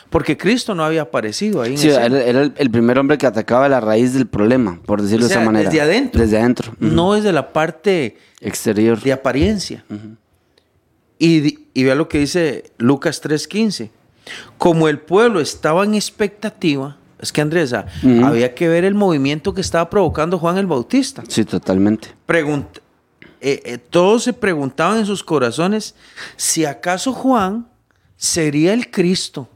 porque Cristo no había aparecido ahí. En Sí, era, era el, el primer hombre que atacaba la raíz del problema, por decirlo O sea, de esa manera. desde adentro. Desde adentro. Ujú. No es de la parte Exterior. de apariencia. y, y vea lo que dice Lucas 3:15. Como el pueblo estaba en expectativa, es que Andrés, ah, Ujú. había que ver el movimiento que estaba provocando Juan el Bautista. Sí, totalmente. Eh, eh, todos se preguntaban en sus corazones si acaso Juan sería el Cristo.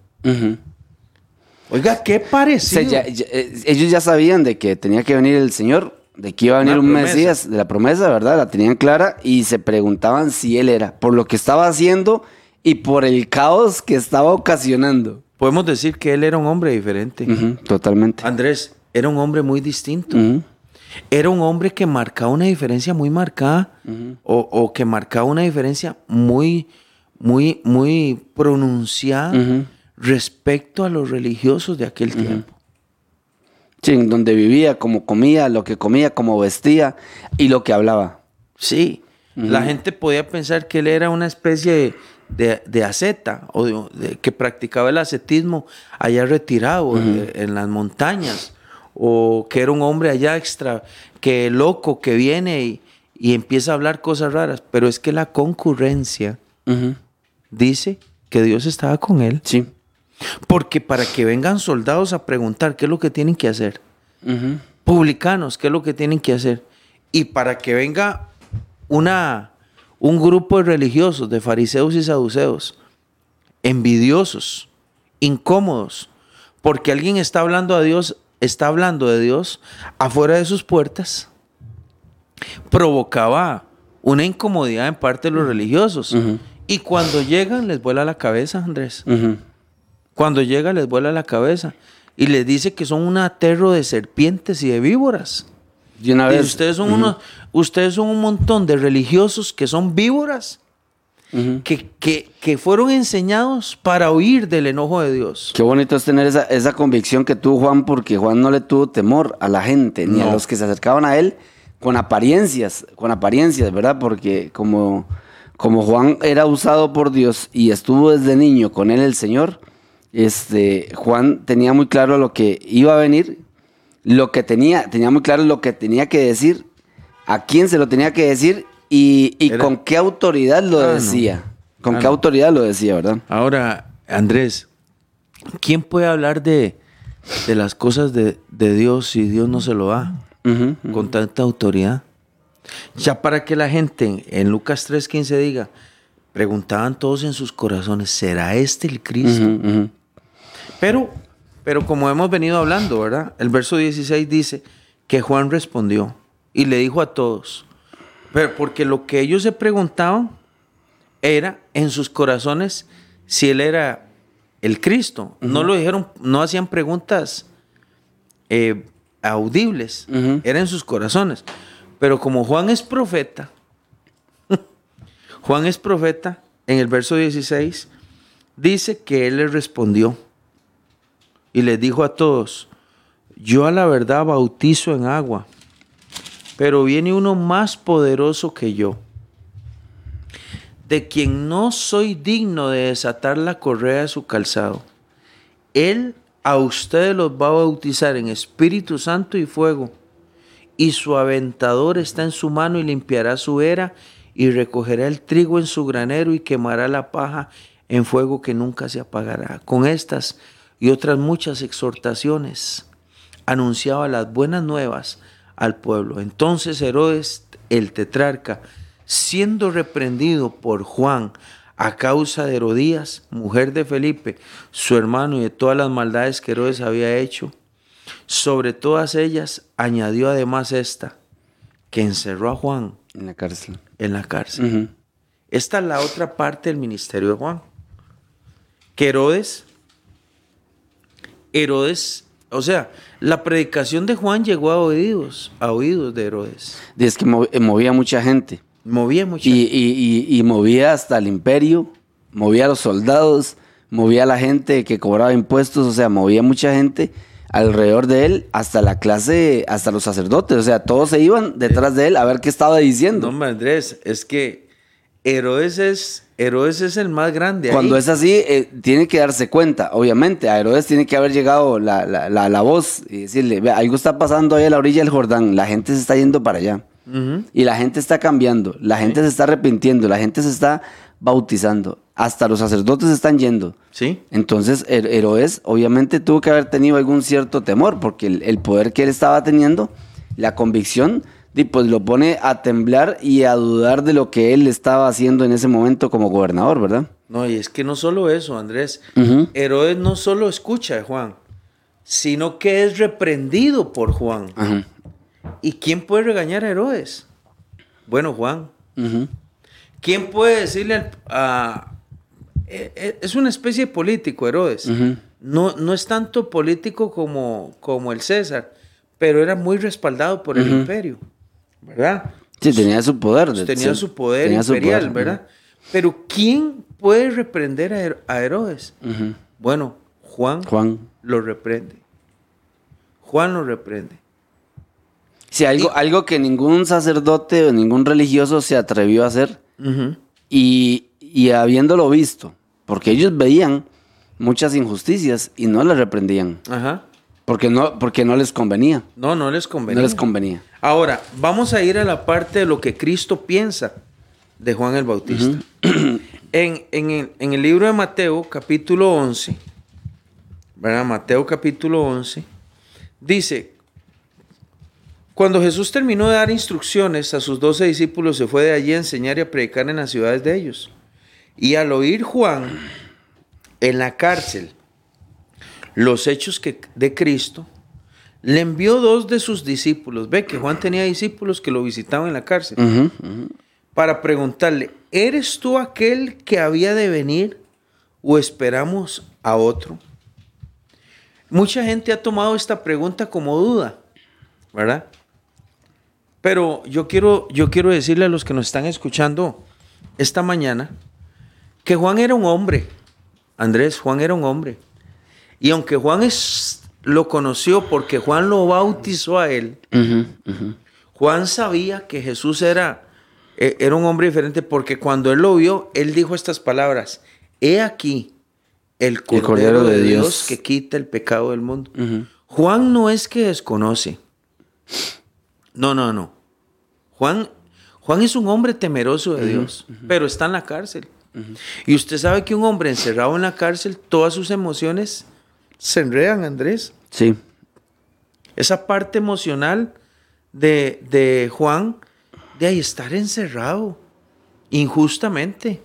Oiga, qué O sea, parecido. ya- ya- eh, ellos ya sabían de que tenía que venir el Señor, de que iba a venir Una un promesa. Mesías, de la promesa, ¿verdad? La tenían clara y se preguntaban si él era, por lo que estaba haciendo y por el caos que estaba ocasionando. Podemos decir que él era un hombre diferente. Totalmente. Andrés era un hombre muy distinto. Era un hombre que marcaba una diferencia muy marcada o, o que marcaba una diferencia muy, muy, muy pronunciada respecto a los religiosos de aquel tiempo. Sí, en donde vivía, como comía, lo que comía, como vestía y lo que hablaba. Sí, la gente podía pensar que él era una especie de, de, de asceta o de- de- que practicaba el ascetismo allá retirado eh, en las montañas o que era un hombre allá extra, que loco que viene y, y empieza a hablar cosas raras, pero es que la concurrencia dice que Dios estaba con él, Sí. porque para que vengan soldados a preguntar qué es lo que tienen que hacer, publicanos, qué es lo que tienen que hacer. Y para que venga una, un grupo de religiosos, de fariseos y saduceos, envidiosos, incómodos, porque alguien está hablando a Dios, está hablando de Dios afuera de sus puertas, provocaba una incomodidad en parte de los religiosos. Y cuando llegan les vuela la cabeza, Andrés. Cuando llega les vuela la cabeza. Y les dice que son un aterro de serpientes y de víboras. De una Dice, vez. ustedes son unos, ustedes son un montón de religiosos que son víboras, que, que, que fueron enseñados para huir del enojo de Dios. Qué bonito es tener esa, esa convicción que tuvo Juan, porque Juan no le tuvo temor a la gente, ni a los que se acercaban a él con apariencias, con apariencias, ¿verdad? Porque como, como Juan era usado por Dios y estuvo desde niño con él el Señor, este, Juan tenía muy claro lo que iba a venir, lo que tenía, tenía muy claro lo que tenía que decir, a quién se lo tenía que decir y, y con qué autoridad lo Ah, no. decía. Con Ah, qué no. autoridad lo decía, ¿verdad? Ahora, Andrés, ¿quién puede hablar de, de las cosas de, de Dios si Dios no se lo da con tanta autoridad? Ya para que la gente en Lucas 3:15 diga, preguntaban todos en sus corazones, ¿será este el Cristo? Pero, pero como hemos venido hablando, ¿verdad? El verso 16 dice que Juan respondió y le dijo a todos, pero porque lo que ellos se preguntaban era en sus corazones si él era el Cristo. No lo dijeron, no hacían preguntas eh, audibles, Ujú. era en sus corazones. Pero como Juan es profeta, Juan es profeta, en el verso 16, dice que él les respondió y les dijo a todos, yo a la verdad bautizo en agua, pero viene uno más poderoso que yo, de quien no soy digno de desatar la correa de su calzado. Él a ustedes los va a bautizar en Espíritu Santo y fuego, y su aventador está en su mano y limpiará su era y recogerá el trigo en su granero y quemará la paja en fuego que nunca se apagará. Con estas y otras muchas exhortaciones anunciaba las buenas nuevas al pueblo. Entonces Herodes, el tetrarca, siendo reprendido por Juan a causa de Herodías, mujer de Felipe, su hermano, y de todas las maldades que Herodes había hecho, sobre todas ellas añadió además esta, que encerró a Juan En la cárcel. en la cárcel. Esta es la otra parte del ministerio de Juan. Que Herodes, Herodes, o sea, la predicación de Juan llegó a oídos, a oídos de Herodes. Es que eh, movía mucha gente. Movía mucha Y, y- y- y movía hasta el imperio, movía a los soldados, movía a la gente que cobraba impuestos, o sea, movía mucha gente alrededor de él, hasta la clase, hasta los sacerdotes, o sea, todos se iban detrás de él a ver qué estaba No, diciendo. hombre, Andrés, es que Herodes es, Herodes es el más grande. Cuando ahí. es así, eh, tiene que darse cuenta, obviamente, a Herodes tiene que haber llegado la, la- la- la voz y decirle, "Ve, algo está pasando ahí a la orilla del Jordán, la gente se está yendo para allá. Y la gente está cambiando, la gente se está arrepintiendo, la gente se está bautizando, hasta los sacerdotes están yendo. Sí. Entonces, Her- Herodes obviamente tuvo que haber tenido algún cierto temor, porque el, el poder que él estaba teniendo, la convicción, pues lo pone a temblar y a dudar de lo que él estaba haciendo en ese momento como gobernador, ¿verdad? No, y es que no solo eso, Andrés. Ujú. Herodes no solo escucha a Juan, sino que es reprendido por Juan. ¿Y quién puede regañar a Herodes? Bueno, Juan. ¿Quién puede decirle al- a... eh, eh, Es una especie de político, Herodes. No, no es tanto político como, como el César, pero era muy respaldado por el imperio, ¿verdad? Sí, tenía su poder. de- Tenía sí, su poder tenía su imperial, poder, ¿verdad? Pero ¿quién puede reprender a, Her- a Herodes? Bueno, Juan, Juan. lo reprende. Juan lo reprende. Sí, algo, algo que ningún sacerdote o ningún religioso se atrevió a hacer. Y, y habiéndolo visto, porque ellos veían muchas injusticias y no las reprendían, Ajá. Porque no, porque no les convenía. No, no les convenía. No les convenía. Ahora, vamos a ir a la parte de lo que Cristo piensa de Juan el Bautista. en, en el, en el libro de Mateo, capítulo 11, ¿verdad? Mateo, capítulo 11, dice, cuando Jesús terminó de dar instrucciones a sus doce discípulos, se fue de allí a enseñar y a predicar en las ciudades de ellos. Y al oír Juan en la cárcel los hechos que, de Cristo, le envió dos de sus discípulos. Ve que Juan tenía discípulos que lo visitaban en la cárcel. Para preguntarle, ¿eres tú aquel que había de venir o esperamos a otro? Mucha gente ha tomado esta pregunta como duda, ¿verdad? Pero yo quiero, yo quiero decirle a los que nos están escuchando esta mañana que Juan era un hombre. Andrés, Juan era un hombre. Y aunque Juan es, lo conoció porque Juan lo bautizó a él. Juan sabía que Jesús era, eh, era un hombre diferente porque cuando él lo vio, él dijo estas palabras, he aquí el Cordero, Cordero de, de Dios. Dios. que quita el pecado del mundo. Juan no es que desconoce. No, no, no. Juan, Juan es un hombre temeroso de Dios, pero está en la cárcel. Y usted sabe que un hombre encerrado en la cárcel, todas sus emociones se enredan, Andrés. Sí. Esa parte emocional de, de Juan, de ahí estar encerrado injustamente.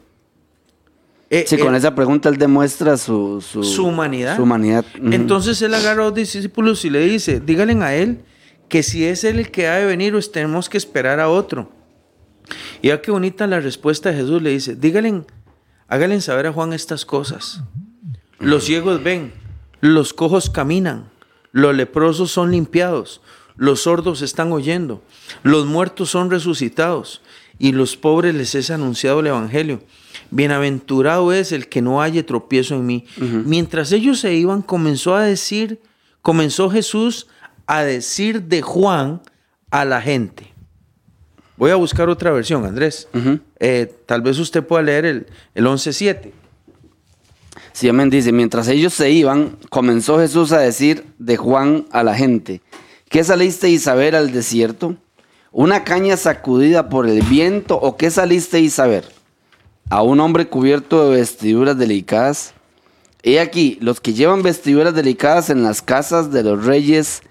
Eh, Sí, con eh, esa pregunta él demuestra su, su, su humanidad. Su humanidad. Entonces él agarra a los discípulos y le dice, díganle a él que si es él el que ha de venir, pues tenemos que esperar a otro. Y ya qué bonita la respuesta de Jesús, le dice, díganle, háganle saber a Juan estas cosas. Los ciegos ven, los cojos caminan, los leprosos son limpiados, los sordos están oyendo, los muertos son resucitados y los pobres les es anunciado el Evangelio. Bienaventurado es el que no haya tropiezo en mí. Mientras ellos se iban, comenzó a decir, comenzó Jesús a decir de Juan a la gente. Voy a buscar otra versión, Andrés. Eh, tal vez usted pueda leer el, el 11.7. Amén. Dice, mientras ellos se iban, comenzó Jesús a decir de Juan a la gente, ¿qué salisteis a ver al desierto? ¿Una caña sacudida por el viento o qué salisteis a ver? ¿A un hombre cubierto de vestiduras delicadas? He aquí, los que llevan vestiduras delicadas en las casas de los reyes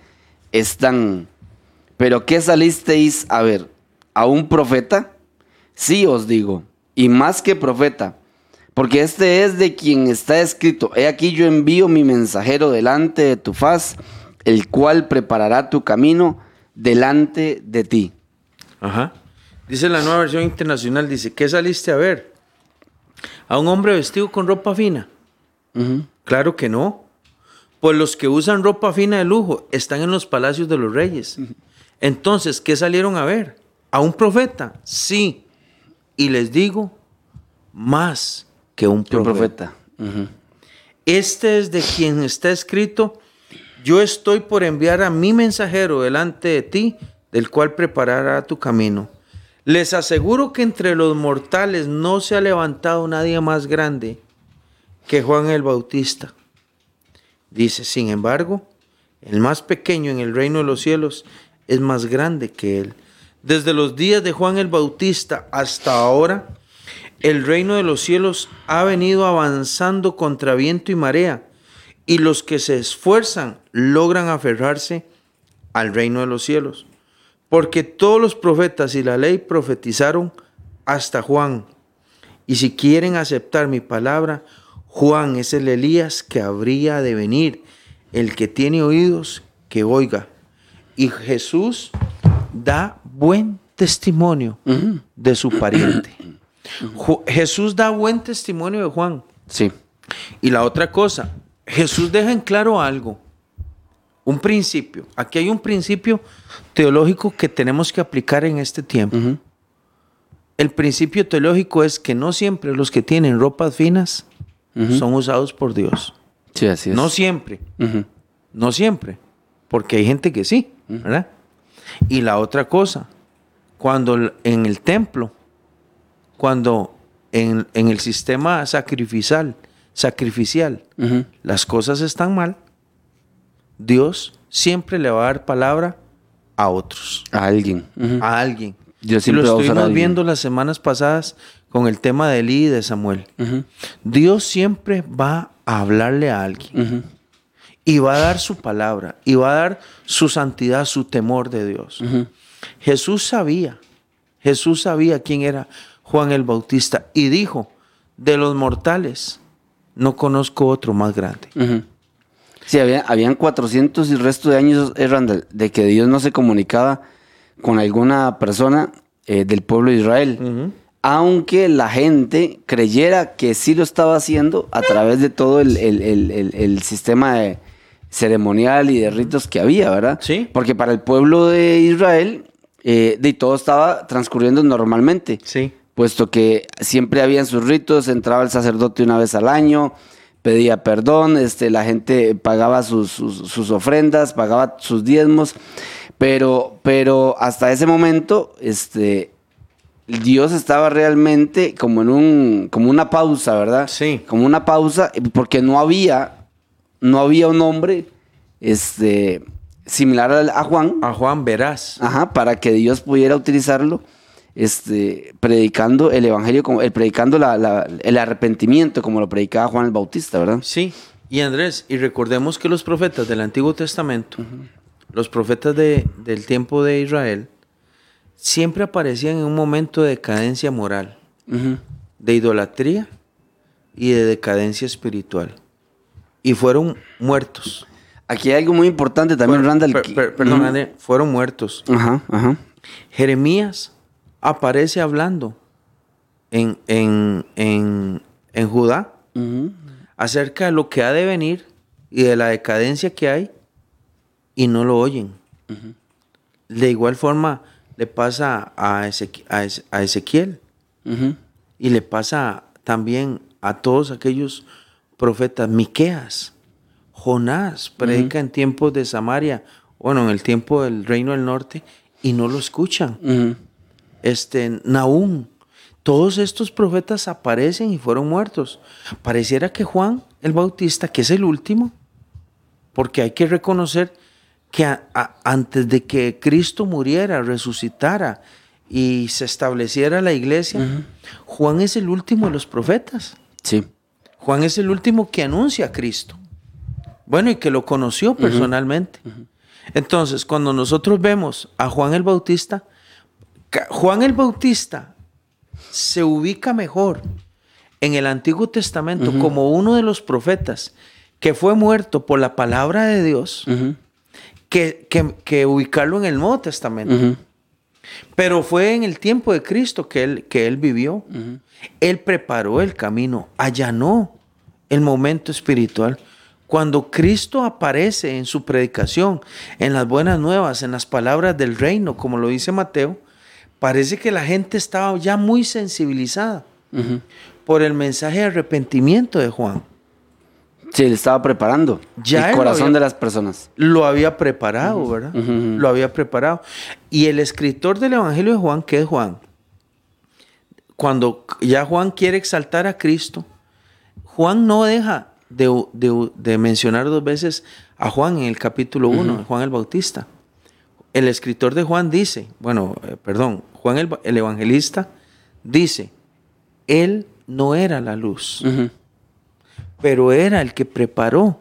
están. ¿Pero qué salisteis a ver? ¿A un profeta? Sí os digo, y más que profeta, porque este es de quien está escrito, he aquí yo envío mi mensajero delante de tu faz, el cual preparará tu camino delante de ti. Ajá. Dice la nueva versión internacional, dice, ¿qué saliste a ver? ¿A un hombre vestido con ropa fina? Claro que no. Pues los que usan ropa fina de lujo están en los palacios de los reyes. Entonces, ¿qué salieron a ver? ¿A un profeta? Sí. Y les digo, más que un profeta. Este es de quien está escrito, yo estoy por enviar a mi mensajero delante de ti, del cual preparará tu camino. Les aseguro que entre los mortales no se ha levantado nadie más grande que Juan el Bautista. Dice, sin embargo, el más pequeño en el reino de los cielos es más grande que él. Desde los días de Juan el Bautista hasta ahora, el reino de los cielos ha venido avanzando contra viento y marea, y los que se esfuerzan logran aferrarse al reino de los cielos. Porque todos los profetas y la ley profetizaron hasta Juan. Y si quieren aceptar mi palabra, Juan es el Elías que habría de venir. El que tiene oídos, que oiga. Y Jesús da buen testimonio de su pariente. Ju- Jesús da buen testimonio de Juan. Sí. Y la otra cosa, Jesús deja en claro algo, un principio. Aquí hay un principio teológico que tenemos que aplicar en este tiempo. El principio teológico es que no siempre los que tienen ropas finas son usados por Dios. Sí, así es. No siempre, no siempre, porque hay gente que sí, ¿verdad? Y la otra cosa, cuando en el templo, cuando en, en el sistema sacrificial, sacrificial, las cosas están mal, Dios siempre le va a dar palabra a otros, A alguien. Ujú. a alguien. Dios y siempre lo estuvimos viendo las semanas pasadas con el tema de Eli y de Samuel. Dios siempre va a hablarle a alguien y va a dar su palabra y va a dar su santidad, su temor de Dios. Jesús sabía, Jesús sabía quién era Juan el Bautista y dijo, de los mortales no conozco otro más grande. Ujú. Sí, había, habían 400 y el resto de años, Randall, de que Dios no se comunicaba con alguna persona eh, del pueblo de Israel. Aunque la gente creyera que sí lo estaba haciendo a través de todo el, el- el- el- el sistema de ceremonial y de ritos que había, ¿verdad? Sí. Porque para el pueblo de Israel, eh, de todo estaba transcurriendo normalmente Sí. Puesto que siempre habían sus ritos, entraba el sacerdote una vez al año, pedía perdón, este, la gente pagaba sus, sus- sus ofrendas, pagaba sus diezmos, pero, pero hasta ese momento, este, Dios estaba realmente como en un, como una pausa, ¿verdad? Sí. Como una pausa, porque no había, no había un hombre, este, similar a Juan, A Juan verás. Ajá, para que Dios pudiera utilizarlo, este, predicando el evangelio, como, el, predicando la- la- el arrepentimiento, como lo predicaba Juan el Bautista, ¿verdad? Sí. Y Andrés, y recordemos que los profetas del Antiguo Testamento, los profetas de- del tiempo de Israel, siempre aparecían en un momento de decadencia moral, de idolatría y de decadencia espiritual. Y fueron muertos. Aquí hay algo muy importante también, Fueron- Randall. per- que- per- perdón. André, fueron muertos. Ajá, ajá. Jeremías aparece hablando en, en, en, en Judá acerca de lo que ha de venir y de la decadencia que hay y no lo oyen. De igual forma le pasa a, Ezequi- a Eze- a Ezequiel y le pasa también a todos aquellos profetas. Miqueas, Jonás predica en tiempos de Samaria, bueno, en el tiempo del reino del norte y no lo escuchan. Este, Nahum. Todos estos profetas aparecen y fueron muertos. Pareciera que Juan el Bautista, que es el último, porque hay que reconocer que a- a- antes de que Cristo muriera, resucitara y se estableciera la iglesia, Juan es el último de los profetas. Sí. Juan es el último que anuncia a Cristo. Bueno, y que lo conoció personalmente. Entonces, cuando nosotros vemos a Juan el Bautista, Juan el Bautista se ubica mejor en el Antiguo Testamento como uno de los profetas que fue muerto por la palabra de Dios que, que- que ubicarlo en el Nuevo Testamento. Pero fue en el tiempo de Cristo que él, que él vivió. Él preparó el camino, allanó el momento espiritual. Cuando Cristo aparece en su predicación, en las buenas nuevas, en las palabras del reino, como lo dice Mateo, parece que la gente estaba ya muy sensibilizada por el mensaje de arrepentimiento de Juan. Sí, le estaba preparando Ya el corazón había- de las personas. Lo había preparado, ¿verdad? Lo había preparado. Y el escritor del Evangelio de Juan, que es Juan, cuando ya Juan quiere exaltar a Cristo, Juan no deja de, de- de mencionar dos veces a Juan en el capítulo 1, Juan el Bautista. El escritor de Juan dice, bueno, eh, perdón, Juan el, el evangelista dice, él no era la luz, pero era el que preparó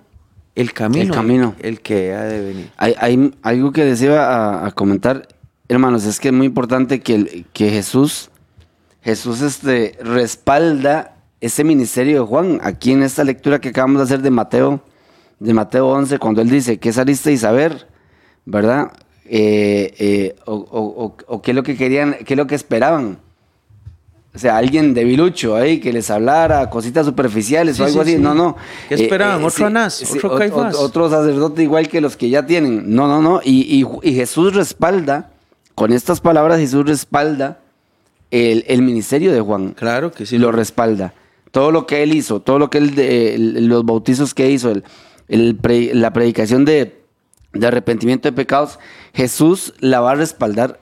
el camino, El camino. el que ha de venir. Hay, hay algo que deseo a, a comentar, hermanos, es que es muy importante que Jesús, Jesús este, respalda ese ministerio de Juan. Aquí en esta lectura que acabamos de hacer de Mateo, de Mateo 11, cuando él dice, ¿qué saliste y saber? ¿Verdad? Eh, eh, o, o- o- o qué es lo que querían, qué es lo que esperaban. O sea, alguien debilucho ahí que les hablara, cositas superficiales Sí, o algo sí, así. sí. No, no. ¿Qué esperaban? ¿Otro Anás? ¿Otro ot- Caifás? ot- otro sacerdote igual que los que ya tienen. No, no, no. Y, y- y Jesús respalda, con estas palabras Jesús respalda el, el ministerio de Juan. Claro que sí. Lo respalda. Todo lo que él hizo, todo lo que él, de- los bautizos que hizo, el- el pre- la predicación de, de arrepentimiento de pecados, Jesús la va a respaldar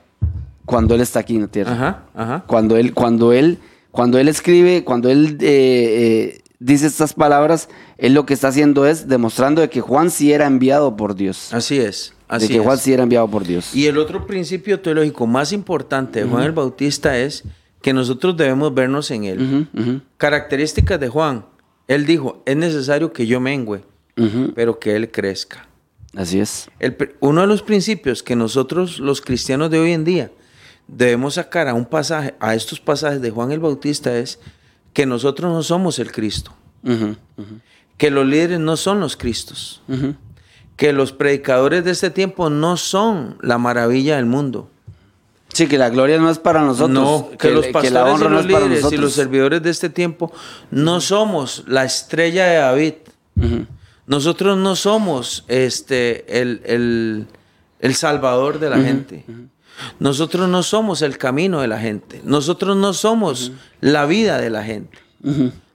cuando él está aquí en la tierra. Ajá, ajá. Cuando él, cuando él, cuando él escribe, cuando él eh, eh, dice estas palabras, él lo que está haciendo es demostrando de que Juan sí era enviado por Dios. Así es. Así de que Juan sí era enviado por Dios. Y el otro principio teológico más importante de Juan el Bautista es que nosotros debemos vernos en él. Características de Juan. Él dijo, es necesario que yo mengüe, pero que él crezca. Así es. El uno de los principios que nosotros los cristianos de hoy en día debemos sacar a un pasaje, a estos pasajes de Juan el Bautista es que nosotros no somos el Cristo, que los líderes no son los Cristos, que los predicadores de este tiempo no son la maravilla del mundo, Sí, que la gloria no es para nosotros. No, que, los que pastores la honra y no los para líderes y los servidores de este tiempo no somos la estrella de David. Nosotros no somos este el, el- el salvador de la gente. Nosotros no somos el camino de la gente. Nosotros no somos la vida de la gente.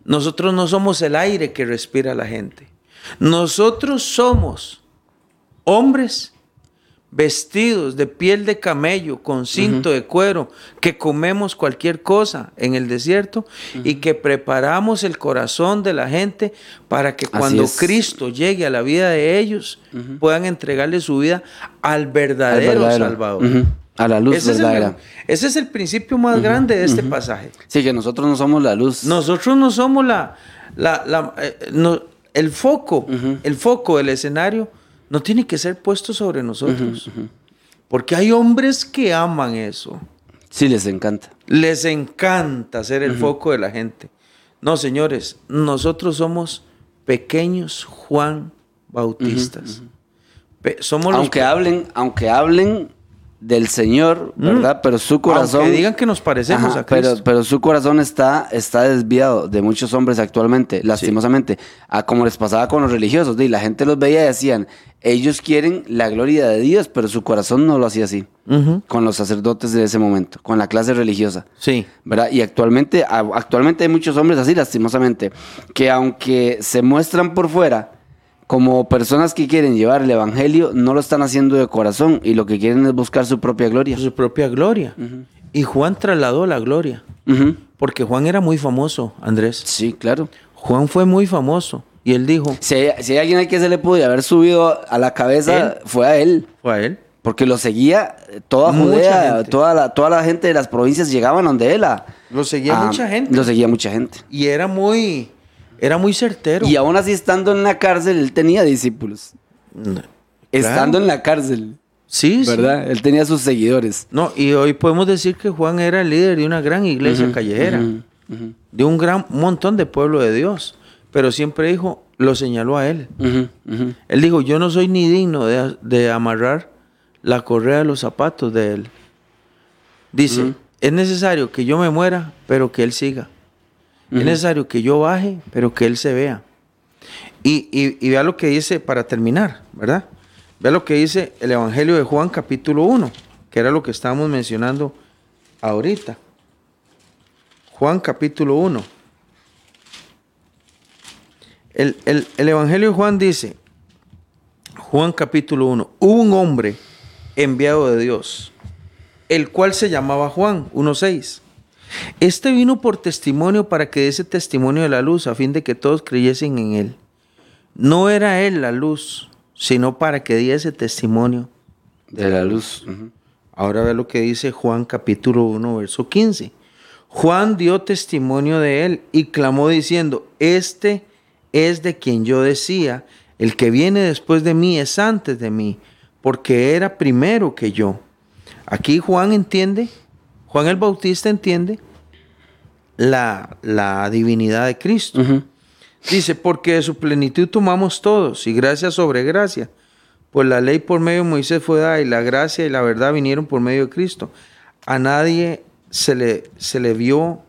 Nosotros no somos el aire que respira la gente. Nosotros somos hombres vestidos de piel de camello, con cinto de cuero, que comemos cualquier cosa en el desierto y que preparamos el corazón de la gente para que cuando. Cristo llegue a la vida de ellos puedan entregarle su vida al Al verdadero. Salvador. A la luz ese, es el, verdadera. ese es el principio más grande de este pasaje. Sí, que nosotros no somos la luz. Nosotros no somos la, la, la- eh, no- el foco, el foco del escenario no tiene que ser puesto sobre nosotros. Porque hay hombres que aman eso. Sí, les encanta. Les encanta ser el foco de la gente. No, señores, nosotros somos pequeños Juan Bautistas. Somos Aunque hablen, aunque hablen del Señor, ¿verdad? Pero su corazón. Aunque digan que nos parecemos Ajá, a Cristo. Pero, pero su corazón está, está desviado de muchos hombres actualmente, lastimosamente, a como les pasaba con los religiosos. Y la gente los veía y decían, ellos quieren la gloria de Dios, pero su corazón no lo hacía así. Con los sacerdotes de ese momento, con la clase religiosa. Sí. ¿verdad? Y actualmente, actualmente hay muchos hombres así, lastimosamente, que aunque se muestran por fuera como personas que quieren llevar el evangelio, no lo están haciendo de corazón y lo que quieren es buscar su propia gloria. Su propia gloria. Y Juan trasladó la gloria. Porque Juan era muy famoso, Andrés. Sí, claro. Juan fue muy famoso. Y él dijo, Si hay, si hay alguien al que se le pudo haber subido a la cabeza, fue a él. fue a él. Porque lo seguía toda Judea, toda la, toda la gente de las provincias llegaban donde él. a- Lo seguía a- mucha gente. Lo seguía mucha gente. Y era muy, era muy certero. Y aún así, estando en la cárcel, él tenía discípulos. No, Estando claro. en la cárcel, Sí, sí. ¿verdad? Él tenía sus seguidores. No, y hoy podemos decir que Juan era el líder de una gran iglesia callejera. De un gran montón de pueblo de Dios. Pero siempre dijo, lo señaló a él. Él dijo, yo no soy ni digno de, de amarrar la correa de los zapatos de él. Dice, es necesario que yo me muera, pero que él siga. Es necesario que yo baje, pero que él se vea. Y, y- y vea lo que dice para terminar, ¿verdad? Vea lo que dice el Evangelio de Juan capítulo 1, que era lo que estábamos mencionando ahorita. Juan capítulo 1. El, el- el Evangelio de Juan dice, Juan capítulo 1, hubo un hombre enviado de Dios, el cual se llamaba Juan, 1.6. Este vino por testimonio para que diese testimonio de la luz, a fin de que todos creyesen en él. No era él la luz, sino para que diese testimonio. De la luz. Ahora ve lo que dice Juan capítulo 1, verso 15. Juan dio testimonio de él y clamó diciendo, este es de quien yo decía, el que viene después de mí es antes de mí, porque era primero que yo. Aquí Juan entiende, Juan el Bautista entiende la, la divinidad de Cristo. Dice, porque de su plenitud tomamos todos, y gracia sobre gracia. Pues la ley por medio de Moisés fue dada, y la gracia y la verdad vinieron por medio de Cristo. A nadie se le, se le vio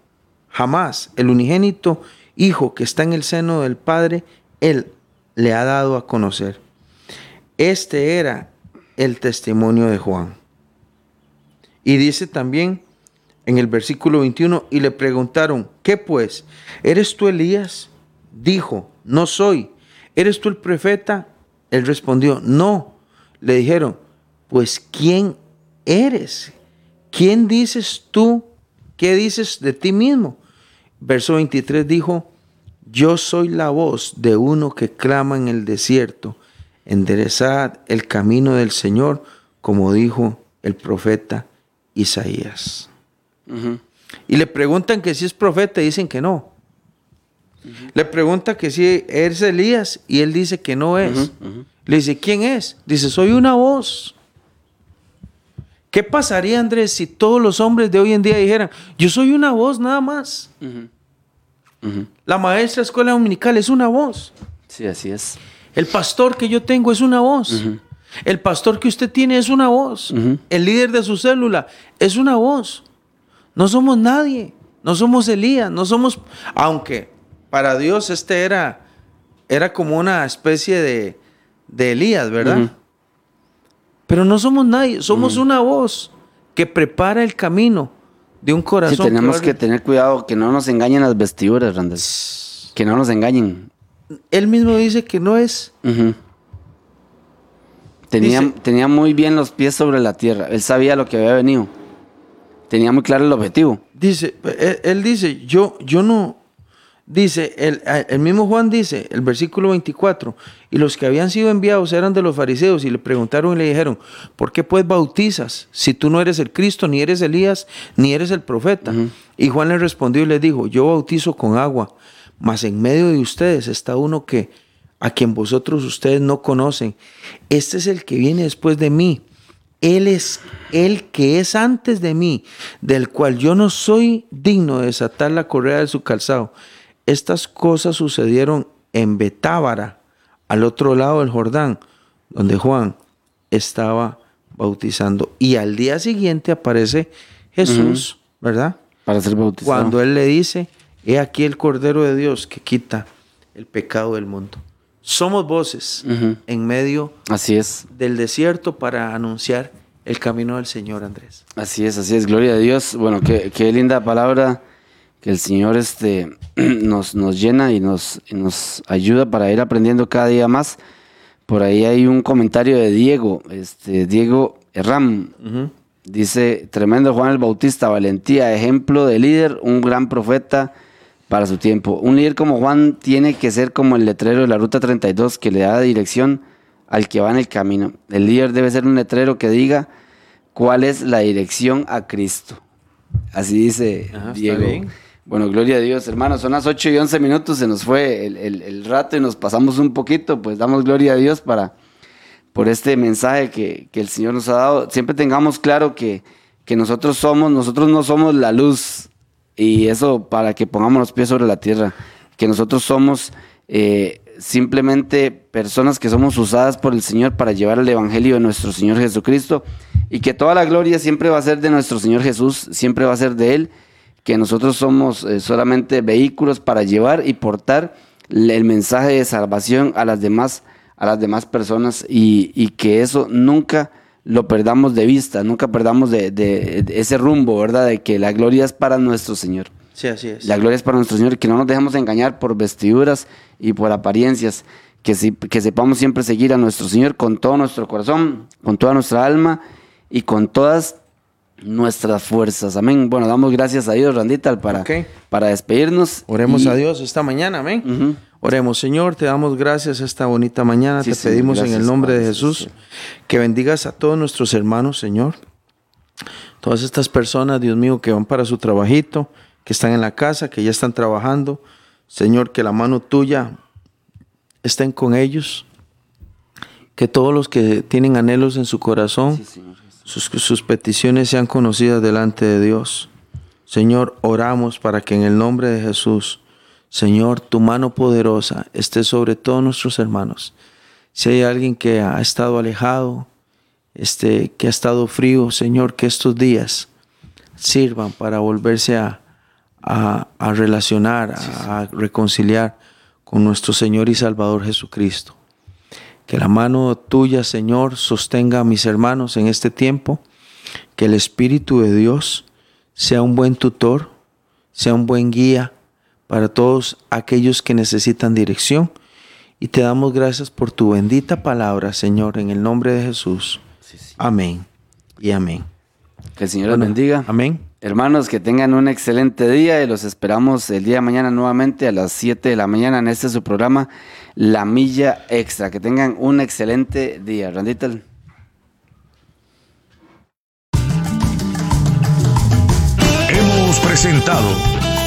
jamás. El unigénito Hijo que está en el seno del Padre, Él le ha dado a conocer. Este era el testimonio de Juan. Y dice también en el versículo 21, y le preguntaron, ¿qué pues? ¿Eres tú Elías? Dijo, no soy. ¿Eres tú el profeta? Él respondió, no. Le dijeron, pues ¿quién eres? ¿Quién dices tú? ¿Qué dices de ti mismo? Verso 23 dijo, yo soy la voz de uno que clama en el desierto, enderezad el camino del Señor, como dijo el profeta Isaías. Y le preguntan que si es profeta y dicen que no. Le pregunta que si es Elías y él dice que no es. Le dice, ¿quién es? Dice, soy una voz. ¿Qué pasaría, Andrés, si todos los hombres de hoy en día dijeran, yo soy una voz nada más? La maestra de escuela dominical es una voz. Sí, así es. El pastor que yo tengo es una voz. El pastor que usted tiene es una voz. El líder de su célula es una voz. No somos nadie. No somos Elías. No somos. Aunque para Dios este era, era como una especie de, de Elías, ¿verdad? Pero no somos nadie. Somos una voz que prepara el camino de un corazón. Sí, tenemos que, tener cuidado que no nos engañen las vestiduras, Randall. Que no nos engañen. Él mismo dice que no es. tenía, tenía muy bien los pies sobre la tierra. Él sabía lo que había venido. Tenía muy claro el objetivo. Dice, él, dice, yo, yo no, Dice, el, el, mismo Juan dice, el versículo 24, y los que habían sido enviados eran de los fariseos y le preguntaron y le dijeron, ¿por qué pues bautizas si tú no eres el Cristo, ni eres Elías, ni eres el profeta? Y Juan le respondió y le dijo, yo bautizo con agua, mas en medio de ustedes está uno que, a quien vosotros ustedes no conocen. Este es el que viene después de mí. Él es el que es antes de mí, del cual yo no soy digno de desatar la correa de su calzado. Estas cosas sucedieron en Betábara, al otro lado del Jordán, donde Juan estaba bautizando. Y al día siguiente aparece Jesús, ¿verdad? Para ser bautizado. Cuando él le dice, he aquí el Cordero de Dios que quita el pecado del mundo. Somos voces en medio así es. del desierto para anunciar el camino del Señor, Andrés. Así es, así es. Gloria a Dios. Bueno, qué, qué linda palabra que el Señor este, nos, nos llena y nos, nos ayuda para ir aprendiendo cada día más. Por ahí hay un comentario de Diego, este, Diego Ram. Dice, tremendo Juan el Bautista, valentía, ejemplo de líder, un gran profeta para su tiempo. Un líder como Juan tiene que ser como el letrero de la Ruta 32 que le da dirección al que va en el camino. El líder debe ser un letrero que diga cuál es la dirección a Cristo. Así dice Diego. Bueno, gloria a Dios, hermanos. Son las 8 y 11 minutos, se nos fue el, rato y nos pasamos un poquito. Pues damos gloria a Dios para, por este mensaje que, el Señor nos ha dado. Siempre tengamos claro que, que nosotros somos, nosotros no somos la luz. Y eso para que pongamos los pies sobre la tierra. Que nosotros somos eh, simplemente personas que somos usadas por el Señor para llevar el Evangelio de nuestro Señor Jesucristo. Y que toda la gloria siempre va a ser de nuestro Señor Jesús, siempre va a ser de Él que nosotros somos eh, solamente vehículos para llevar y portar el mensaje de salvación a las demás, a las demás personas y, que eso nunca lo perdamos de vista, nunca perdamos de, ese rumbo, ¿verdad? De que la gloria es para nuestro Señor. Sí, así es. La gloria es para nuestro Señor, que no nos dejemos engañar por vestiduras y por apariencias, que, que sepamos siempre seguir a nuestro Señor con todo nuestro corazón, con toda nuestra alma y con todas nuestras fuerzas. Amén. Bueno, damos gracias a Dios, Randita, para, para despedirnos. Oremos a Dios esta mañana, amén. Oremos, Señor, te damos gracias esta bonita mañana. te pedimos en el nombre de Jesús que bendigas a todos nuestros hermanos, Señor. Todas estas personas, Dios mío, que van para su trabajito, que están en la casa, que ya están trabajando. Señor, que la mano tuya estén con ellos. Que todos los que tienen anhelos en su corazón, sus, peticiones sean conocidas delante de Dios. Señor, oramos para que en el nombre de Jesús, Señor, tu mano poderosa esté sobre todos nuestros hermanos. Si hay alguien que ha estado alejado, este, que ha estado frío, Señor, que estos días sirvan para volverse a, a relacionar, a reconciliar con nuestro Señor y Salvador Jesucristo. Que la mano tuya, Señor, sostenga a mis hermanos en este tiempo. Que el Espíritu de Dios sea un buen tutor, sea un buen guía para todos aquellos que necesitan dirección. Y te damos gracias por tu bendita palabra, Señor, en el nombre de Jesús. Amén y amén. Que el Señor los bendiga. Amén. Hermanos, que tengan un excelente día y los esperamos el día de mañana nuevamente a las 7 de la mañana en este su programa La Milla Extra. Que tengan un excelente día. Randita. Hemos presentado